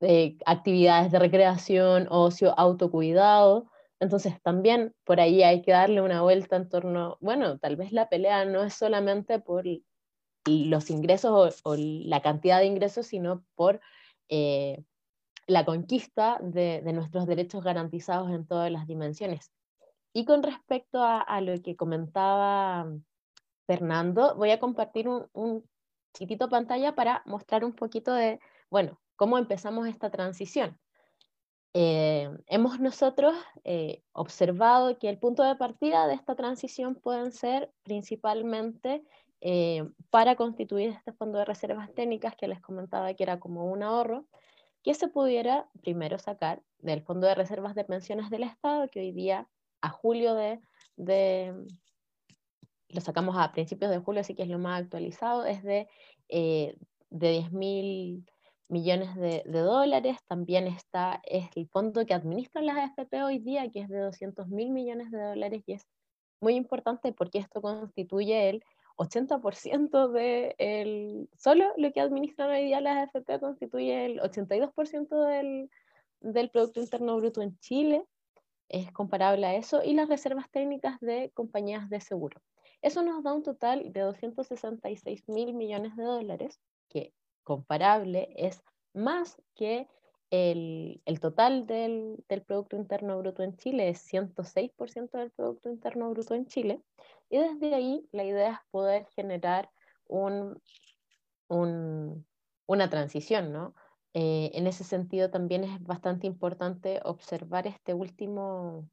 S2: eh, actividades de recreación, ocio, autocuidado. Entonces también por ahí hay que darle una vuelta en torno, bueno, tal vez la pelea no es solamente por los ingresos o, la cantidad de ingresos, sino por eh, la conquista de, nuestros derechos garantizados en todas las dimensiones. Y con respecto a, lo que comentaba Fernando, voy a compartir un, chiquito pantalla para mostrar un poquito de, bueno, cómo empezamos esta transición. Eh, hemos nosotros eh, observado que el punto de partida de esta transición pueden ser principalmente eh, para constituir este fondo de reservas técnicas que les comentaba que era como un ahorro, que se pudiera primero sacar del fondo de reservas de pensiones del Estado, que hoy día a julio de, de lo sacamos a principios de julio, así que es lo más actualizado, es de, eh, de 10 mil millones de, de, dólares. También está es el fondo que administran las AFP hoy día, que es de 200 mil millones de dólares, y es muy importante porque esto constituye el 80% de el, solo lo que administran hoy día las AFP constituye el 82% del, del Producto Interno Bruto en Chile, es comparable a eso, y las reservas técnicas de compañías de seguro. Eso nos da un total de 266 mil millones de dólares, que comparable es más que el, el total del, del, Producto Interno Bruto en Chile, es 106% del Producto Interno Bruto en Chile, y desde ahí la idea es poder generar un, una transición, ¿no? Eh, en ese sentido también es bastante importante observar este último,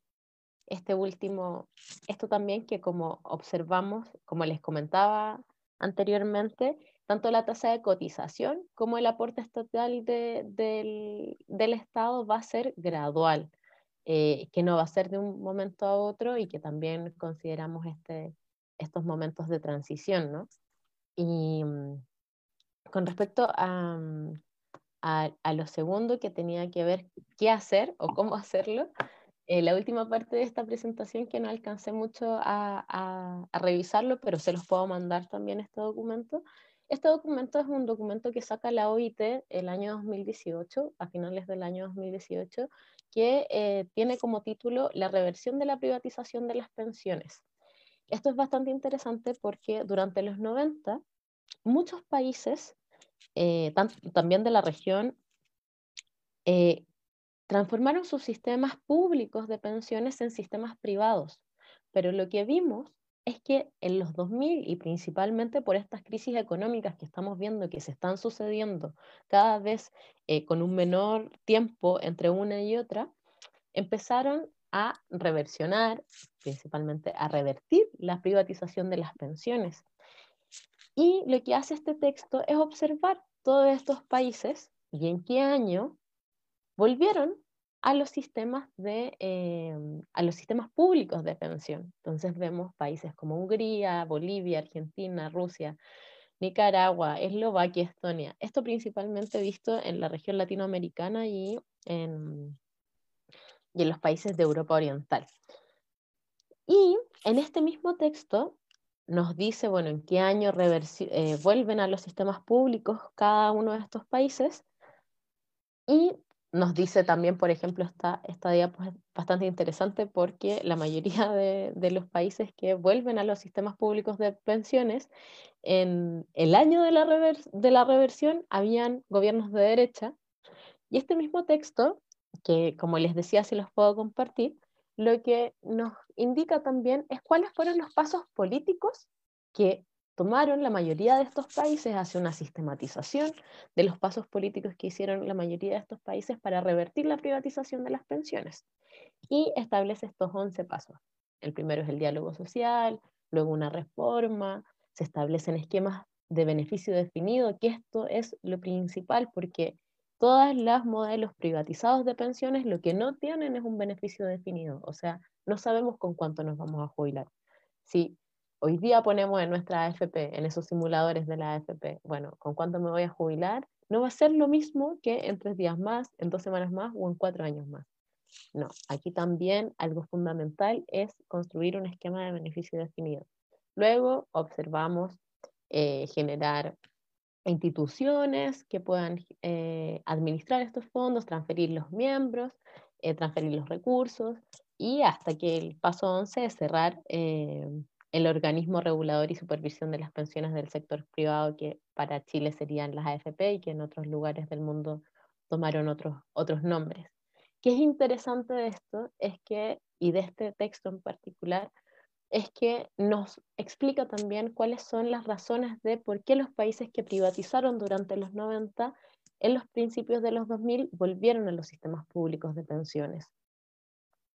S2: este último, esto también que como observamos, como les comentaba anteriormente, tanto la tasa de cotización como el aporte estatal del, del Estado va a ser gradual. Eh, que no va a ser de un momento a otro y que también consideramos este, estos momentos de transición, ¿no? Y mm, con respecto mm, a, a, lo segundo que tenía que ver qué hacer o cómo hacerlo, eh, la última parte de esta presentación que no alcancé mucho a, a, a, revisarlo, pero se los puedo mandar también este documento. Este documento es un documento que saca la OIT el año 2018, a finales del año 2018, que eh, tiene como título La reversión de la privatización de las pensiones. Esto es bastante interesante porque durante los 90 muchos países, eh, también de la región, eh, transformaron sus sistemas públicos de pensiones en sistemas privados. Pero lo que vimos es que en los 2000 y principalmente por estas crisis económicas que estamos viendo que se están sucediendo cada vez eh, con un menor tiempo entre una y otra, empezaron a reversionar, principalmente a revertir la privatización de las pensiones. Y lo que hace este texto es observar todos estos países y en qué año volvieron a los sistemas de eh, a los sistemas públicos de pensión. Entonces vemos países como Hungría, Bolivia, Argentina, Rusia, Nicaragua, Eslovaquia, Estonia. Esto principalmente visto en la región latinoamericana y en, y en los países de Europa Oriental. Y en este mismo texto nos dice, bueno, en qué año eh, vuelven a los sistemas públicos cada uno de estos países y nos dice también, por ejemplo, esta, esta es bastante interesante porque la mayoría de, de, los países que vuelven a los sistemas públicos de pensiones, en el año de la, de la reversión habían gobiernos de derecha. Y este mismo texto, que como les decía, si los puedo compartir, lo que nos indica también es cuáles fueron los pasos políticos que tomaron la mayoría de estos países hacia una sistematización de los pasos políticos que hicieron la mayoría de estos países para revertir la privatización de las pensiones. Y establece estos 11 pasos. El primero es el diálogo social, luego una reforma, se establecen esquemas de beneficio definido, que esto es lo principal porque todos los modelos privatizados de pensiones lo que no tienen es un beneficio definido, o sea, no sabemos con cuánto nos vamos a jubilar. Si hoy día ponemos en nuestra AFP, en esos simuladores de la AFP, bueno, ¿con cuánto me voy a jubilar? No va a ser lo mismo que en tres días más, en dos semanas más o en cuatro años más. No, aquí también algo fundamental es construir un esquema de beneficio definido. Luego observamos eh, generar instituciones que puedan eh, administrar estos fondos, transferir los miembros, eh, transferir los recursos y hasta que el paso 11 es cerrar el organismo regulador y supervisión de las pensiones del sector privado, que para Chile serían las AFP y que en otros lugares del mundo tomaron otros, otros nombres. ¿Qué es interesante de esto? Es que, y de este texto en particular, es que nos explica también cuáles son las razones de por qué los países que privatizaron durante los 90, en los principios de los 2000, volvieron a los sistemas públicos de pensiones.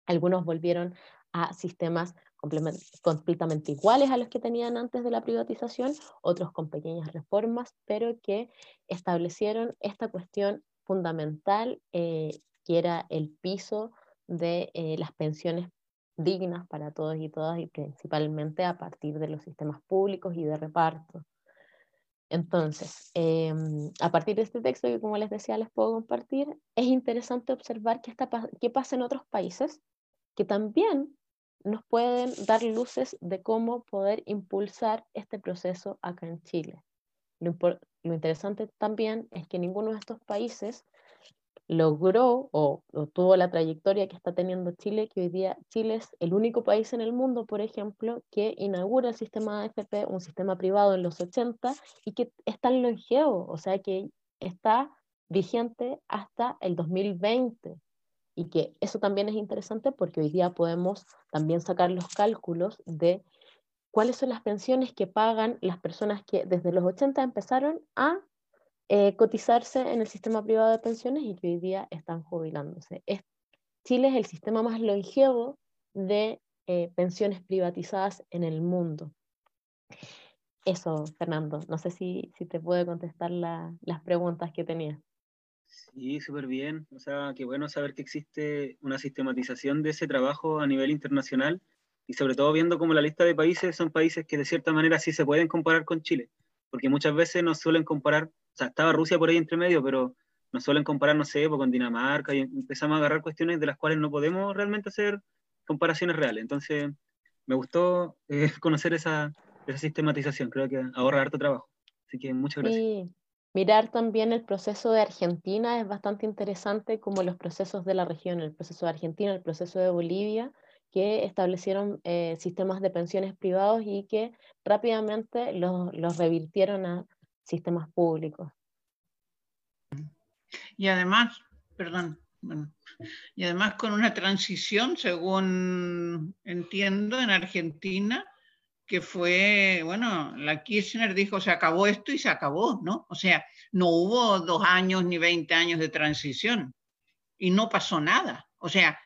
S2: Algunos volvieron a sistemas completamente iguales a los que tenían antes de la privatización, otros con pequeñas reformas, pero que establecieron esta cuestión fundamental, eh, que era el piso de eh, las pensiones dignas para todos y todas, y principalmente a partir de los sistemas públicos y de reparto. Entonces, em, a partir de este texto que como les decía les puedo compartir, es interesante observar qué, qué pasa en otros países que también nos pueden dar luces de cómo poder impulsar este proceso acá en Chile. Lo, interesante también es que ninguno de estos países logró o, tuvo la trayectoria que está teniendo Chile, que hoy día Chile es el único país en el mundo, por ejemplo, que inaugura el sistema AFP, un sistema privado en los 80 y que es tan longevo, o sea que está vigente hasta el 2020 y que eso también es interesante porque hoy día podemos también sacar los cálculos de cuáles son las pensiones que pagan las personas que desde los 80 empezaron a eh, cotizarse en el sistema privado de pensiones y que hoy día están jubilándose. Chile es el sistema más longevo de eh, pensiones privatizadas en el mundo. Eso, Fernando, no sé si, si te puede contestar las preguntas que tenías.
S6: Sí, súper bien. O sea, qué bueno saber que existe una sistematización de ese trabajo a nivel internacional y sobre todo viendo como la lista de países son países que de cierta manera sí se pueden comparar con Chile, porque muchas veces nos suelen comparar, o sea, estaba Rusia por ahí entre medio, pero nos suelen comparar, no sé, pues, con Dinamarca y empezamos a agarrar cuestiones de las cuales no podemos realmente hacer comparaciones reales. Entonces, me gustó eh, conocer esa, esa sistematización, creo que ahorra harto trabajo. Así que muchas gracias.
S2: Sí. Mirar también el proceso de Argentina es bastante interesante, como los procesos de la región, el proceso de Argentina, el proceso de Bolivia, que establecieron eh, sistemas de pensiones privados y que rápidamente los, revirtieron a sistemas públicos.
S4: Y además, perdón, y además con una transición, según entiendo, en Argentina, que fue, bueno, la Kirchner dijo, se acabó esto y se acabó, ¿no? O sea, no hubo dos años ni veinte años de transición y no pasó nada. O sea,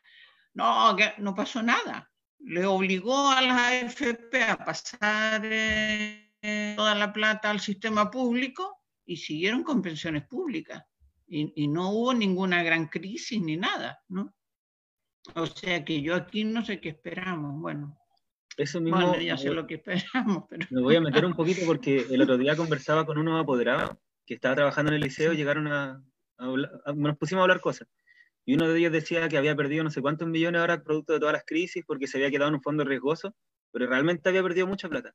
S4: No, no pasó nada. Le obligó a las AFP a pasar eh, toda la plata al sistema público y siguieron con pensiones públicas. Y, y, no hubo ninguna gran crisis ni nada, ¿no? O sea que yo aquí no sé qué esperamos. Bueno,
S6: eso mismo.
S4: Bueno, ya sé lo que esperamos, pero.
S6: Me voy a meter un poquito porque el otro día conversaba con unos apoderados que estaba trabajando en el liceo y llegaron a, nos pusimos a hablar cosas. Y uno de ellos decía que había perdido no sé cuántos millones ahora producto de todas las crisis porque se había quedado en un fondo riesgoso, pero realmente había perdido mucha plata.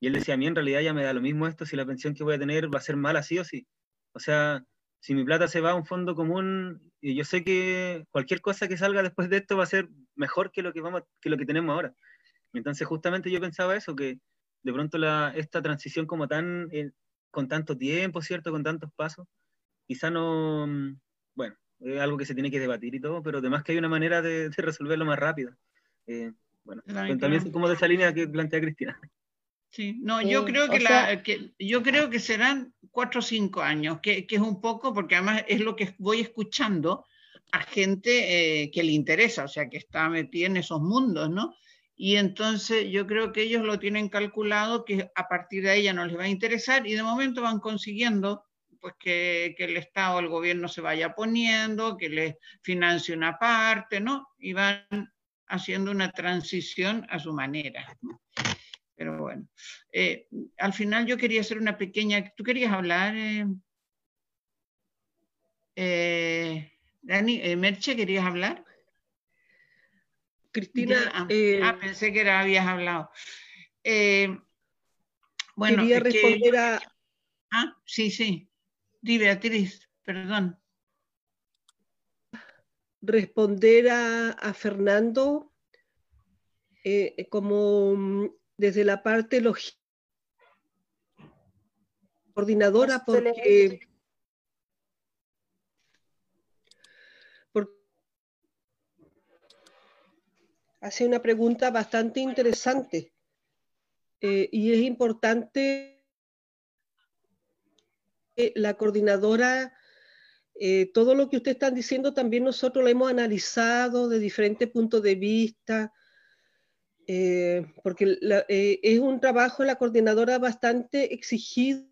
S6: Y él decía, a mí en realidad ya me da lo mismo esto si la pensión que voy a tener va a ser mala sí o sí. O sea, si mi plata se va a un fondo común, y yo sé que cualquier cosa que salga después de esto va a ser mejor que lo que, vamos, que, lo que tenemos ahora. Entonces justamente yo pensaba eso, que de pronto la, esta transición como tan, eh, con tanto tiempo, ¿cierto? Con tantos pasos, quizá no, mm, bueno, es algo que se tiene que debatir y todo, pero además que hay una manera de, resolverlo más rápido. Eh, bueno, también como de esa línea que plantea Cristina.
S4: Sí, no, yo creo que, la, que, yo creo que serán cuatro o cinco años, que, que, es un poco, porque además es lo que voy escuchando a gente eh, que le interesa, o sea, que está metida en esos mundos, ¿no? Y entonces yo creo que ellos lo tienen calculado que a partir de ahí ya no les va a interesar y de momento van consiguiendo pues que, que el Estado, el gobierno se vaya poniendo, que les financie una parte, ¿no? Y van haciendo una transición a su manera. Pero bueno, eh, al final yo quería hacer una pequeña... ¿Tú querías hablar? Eh, eh, Dani, Merche, ¿querías hablar?
S3: Cristina.
S4: Ah, ah, pensé que era, habías hablado.
S3: bueno, quería responder a.
S4: Ah, sí, sí. Di Beatriz, perdón.
S3: Responder a, a Fernando como mm, desde la parte logística coordinadora porque, porque hace una pregunta bastante interesante eh, y es importante que la coordinadora eh, todo lo que usted está diciendo también nosotros lo hemos analizado de diferentes puntos de vista, eh, porque es un trabajo la coordinadora bastante exigido.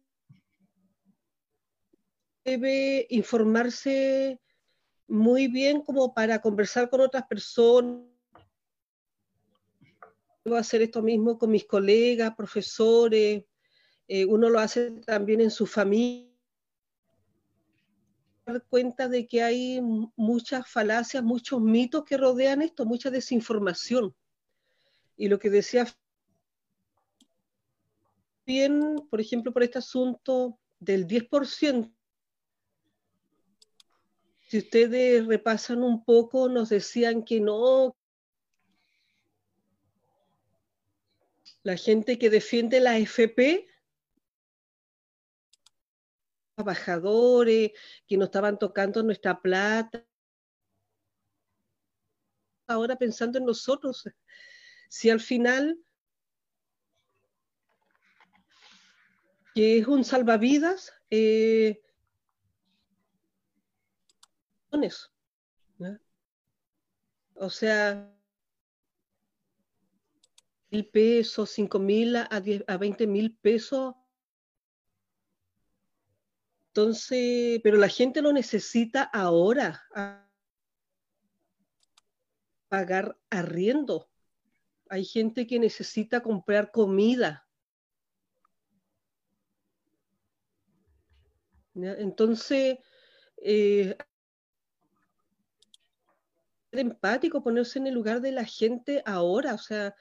S3: Debe informarse muy bien como para conversar con otras personas. Debo hacer esto mismo con mis colegas, profesores. Eh, uno lo hace también en su familia. Dar cuenta de que hay muchas falacias, muchos mitos que rodean esto, mucha desinformación. Y lo que decía bien, por ejemplo, por este asunto del 10%, si ustedes repasan un poco, nos decían que no, la gente que defiende la FP, trabajadores, que no estaban tocando nuestra plata, ahora pensando en nosotros, si al final que es un salvavidas, eh, o sea, mil pesos, cinco mil a, a 20 mil pesos. Entonces, pero la gente lo necesita ahora, pagar arriendo hay gente que necesita comprar comida. Entonces, eh, empático, ponerse en el lugar de la gente ahora, o sea,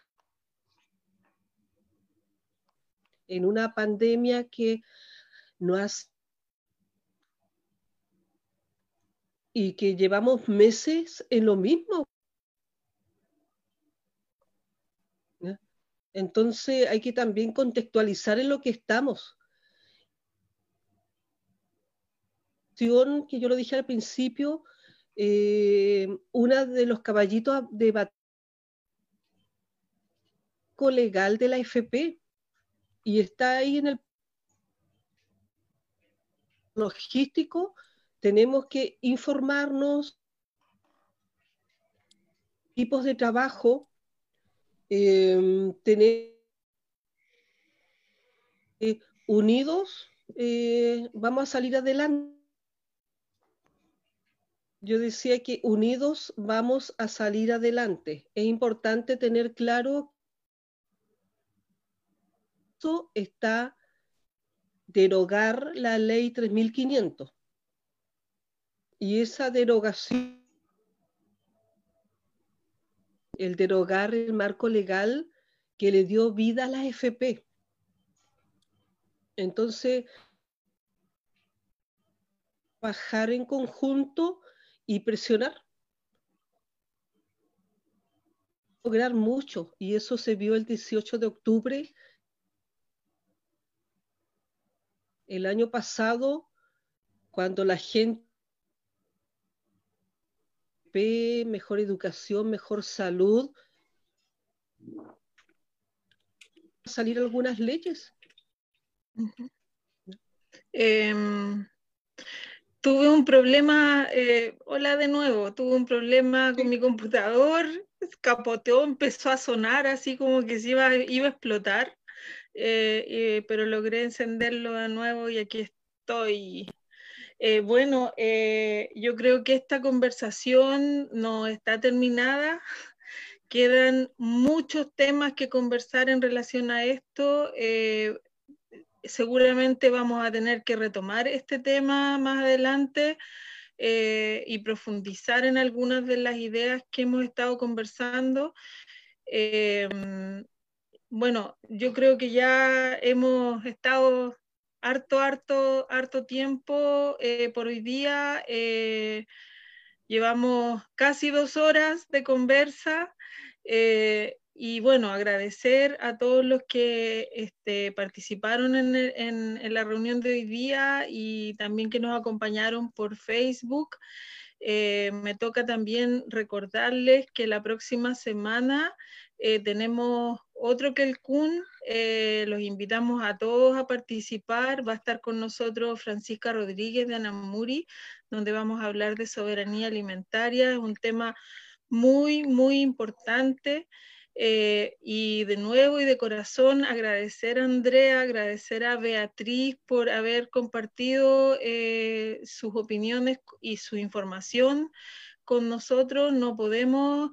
S3: en una pandemia que no has y que llevamos meses en lo mismo. Entonces hay que también contextualizar en lo que estamos. Que yo lo dije al principio, eh, una de los caballitos de batalla legal de la FP y está ahí en el logístico, tenemos que informarnos tipos de trabajo, em, tener eh, unidos, eh, vamos a salir adelante. Yo decía que unidos vamos a salir adelante. Es importante tener claro esto está derogar la ley 3500. Y esa derogación, el derogar el marco legal que le dio vida a las FP. Entonces, bajar en conjunto y presionar. Lograr mucho, y eso se vio el 18 de octubre. El año pasado, cuando la gente ve mejor educación, mejor salud, salir algunas leyes.
S1: Tuve un problema, eh, hola de nuevo, tuve un problema con mi computador, capoteó, empezó a sonar así como que se iba a explotar, eh, pero logré encenderlo de nuevo y aquí estoy. Eh, bueno, yo creo que esta conversación no está terminada. Quedan muchos temas que conversar en relación a esto seguramente vamos a tener que retomar este tema más adelante eh, y profundizar en algunas de las ideas que hemos estado conversando. Em, bueno, yo creo que ya hemos estado harto, harto, harto tiempo eh, por hoy día. Eh, llevamos casi dos horas de conversa. Y bueno, agradecer a todos los que este, participaron en, la reunión de hoy día y también que nos acompañaron por Facebook. Eh, me toca también recordarles que la próxima semana eh, tenemos otro que el CUN. Eh, los invitamos a todos a participar. Va a estar con nosotros Francisca Rodríguez de Anamuri, donde vamos a hablar de soberanía alimentaria. Es un tema muy, muy importante. Eh, y de nuevo y de corazón agradecer a Andrea, agradecer a Beatriz por haber compartido sus opiniones y su información con nosotros. No podemos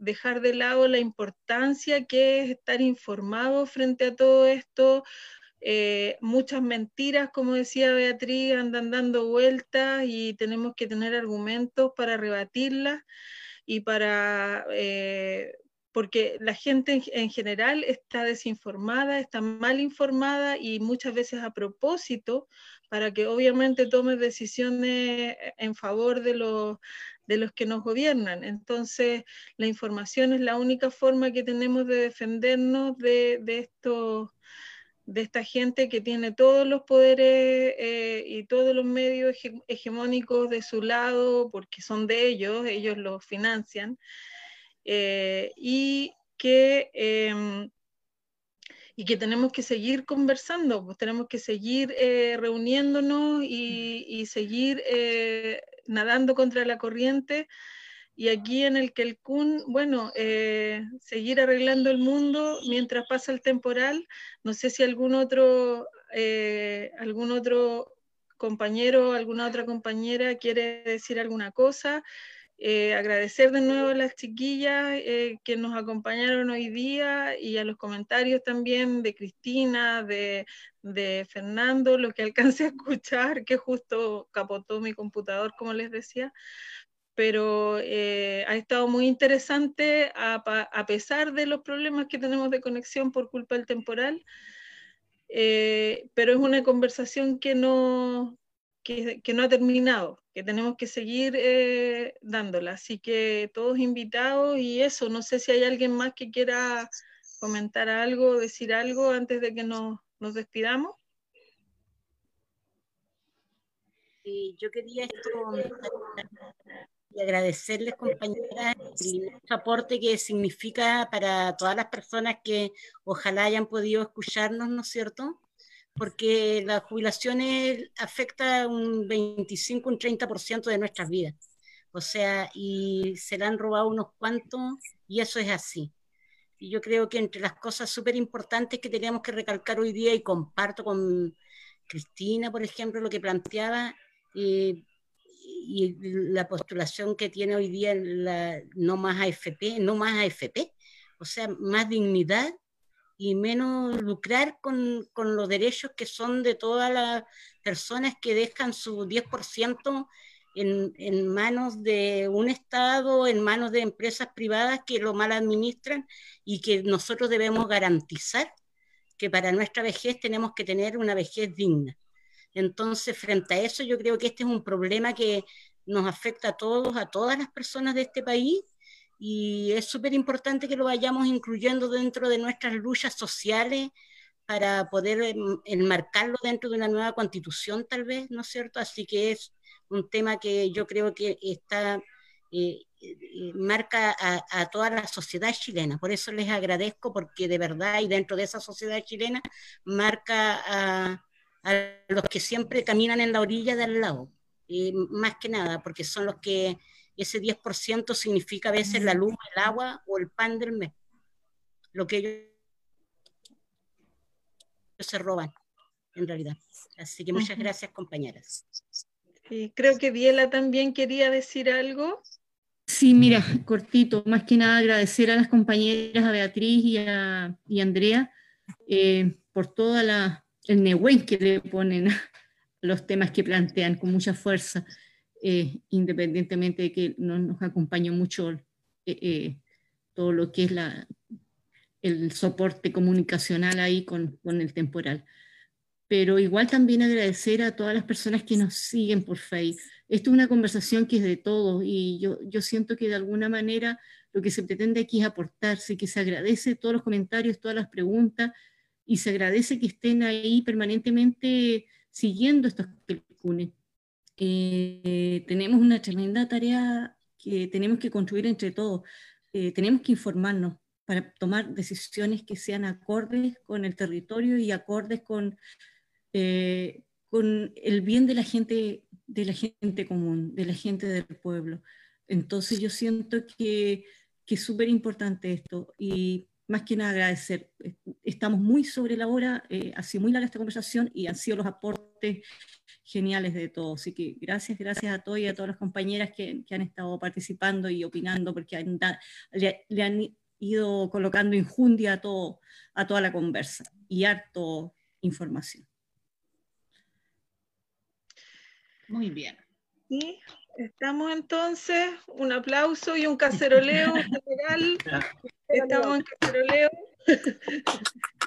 S1: dejar de lado la importancia que es estar informado frente a todo esto. muchas mentiras, como decía Beatriz, andan dando vueltas y tenemos que tener argumentos para rebatirlas y para porque la gente en, general está desinformada, está mal informada y muchas veces a propósito para que obviamente tome decisiones en favor de los, de los que nos gobiernan. Entonces, la información es la única forma que tenemos de defendernos de, de de esta gente que tiene todos los poderes eh, y todos los medios hegemónicos de su lado, porque son de ellos, ellos los financian. Eh, y, que, em, y que tenemos que seguir conversando, pues tenemos que seguir eh, reuniéndonos y, seguir nadando contra la corriente. Y aquí en el Kelkun, bueno, seguir arreglando el mundo mientras pasa el temporal. No sé si algún otro, algún otro compañero, alguna otra compañera quiere decir alguna cosa. Eh, agradecer de nuevo a las chiquillas eh, que nos acompañaron hoy día y a los comentarios también de Cristina, de, Fernando, lo que alcancé a escuchar, que justo capotó mi computador, como les decía. Pero eh, ha estado muy interesante a, a, pesar de los problemas que tenemos de conexión por culpa del temporal. pero es una conversación que no, que, no ha terminado, que tenemos que seguir eh, dándola. Así que todos invitados y eso, no sé si hay alguien más que quiera comentar algo, decir algo antes de que nos, nos despidamos.
S7: Sí, yo quería esto y agradecerles, compañeras, el aporte que significa para todas las personas que ojalá hayan podido escucharnos, ¿no es cierto? Porque las jubilaciones afecta un 25, un 30% de nuestras vidas. O sea, y se le han robado unos cuantos y eso es así. Y yo creo que entre las cosas súper importantes que tenemos que recalcar hoy día, y comparto con Cristina, por ejemplo, lo que planteaba, y la postulación que tiene hoy día la, no más AFP, no más AFP, o sea, más dignidad y menos lucrar con, con, los derechos que son de todas las personas que dejan su 10% en, en, manos de un Estado, en manos de empresas privadas que lo mal administran y que nosotros debemos garantizar que para nuestra vejez tenemos que tener una vejez digna. Entonces, frente a eso, yo creo que este es un problema que nos afecta a todos, a todas las personas de este país y es súper importante que lo vayamos incluyendo dentro de nuestras luchas sociales para poder em, enmarcarlo dentro de una nueva constitución tal vez, ¿no es cierto? Así que es un tema que yo creo que está, eh, eh, marca a, toda la sociedad chilena. Por eso les agradezco porque de verdad y dentro de esa sociedad chilena marca a, los que siempre caminan en la orilla del lado, eh, más que nada, porque son los que ese 10% significa a veces la luz, el agua o el pan del mes. Lo que ellos se roban, en realidad. Así que muchas gracias, compañeras.
S1: creo que Diela también quería decir algo.
S8: Sí, mira, cortito, más que nada agradecer a las compañeras, a Beatriz y a, Andrea, eh, por todo el nehuén que le ponen a los temas que plantean con mucha fuerza. Eh, independientemente de que no nos acompañe mucho eh, eh, todo lo que es la, el soporte comunicacional ahí con, con, el temporal. Pero igual también agradecer a todas las personas que nos siguen por Facebook. Esto es una conversación que es de todos y yo, yo siento que de alguna manera lo que se pretende aquí es aportarse, que se agradece todos los comentarios, todas las preguntas y se agradece que estén ahí permanentemente siguiendo estos telcunes eh, tenemos una tremenda tarea que tenemos que construir entre todos. Eh, tenemos que informarnos para tomar decisiones que sean acordes con el territorio y acordes con, eh, con el bien de la gente de la gente común, de la gente del pueblo. Entonces yo siento que, que es súper importante esto y más que nada agradecer. Estamos muy sobre la hora, ha sido muy larga esta conversación y han sido los aportes geniales de todos. Así que gracias, gracias a todos y a todas las compañeras que, han estado participando y opinando porque le, han ido colocando injundia a, todo, a toda la conversa y harto información.
S4: Muy bien.
S1: Y estamos entonces, un aplauso y un caceroleo general. Estamos en caceroleo.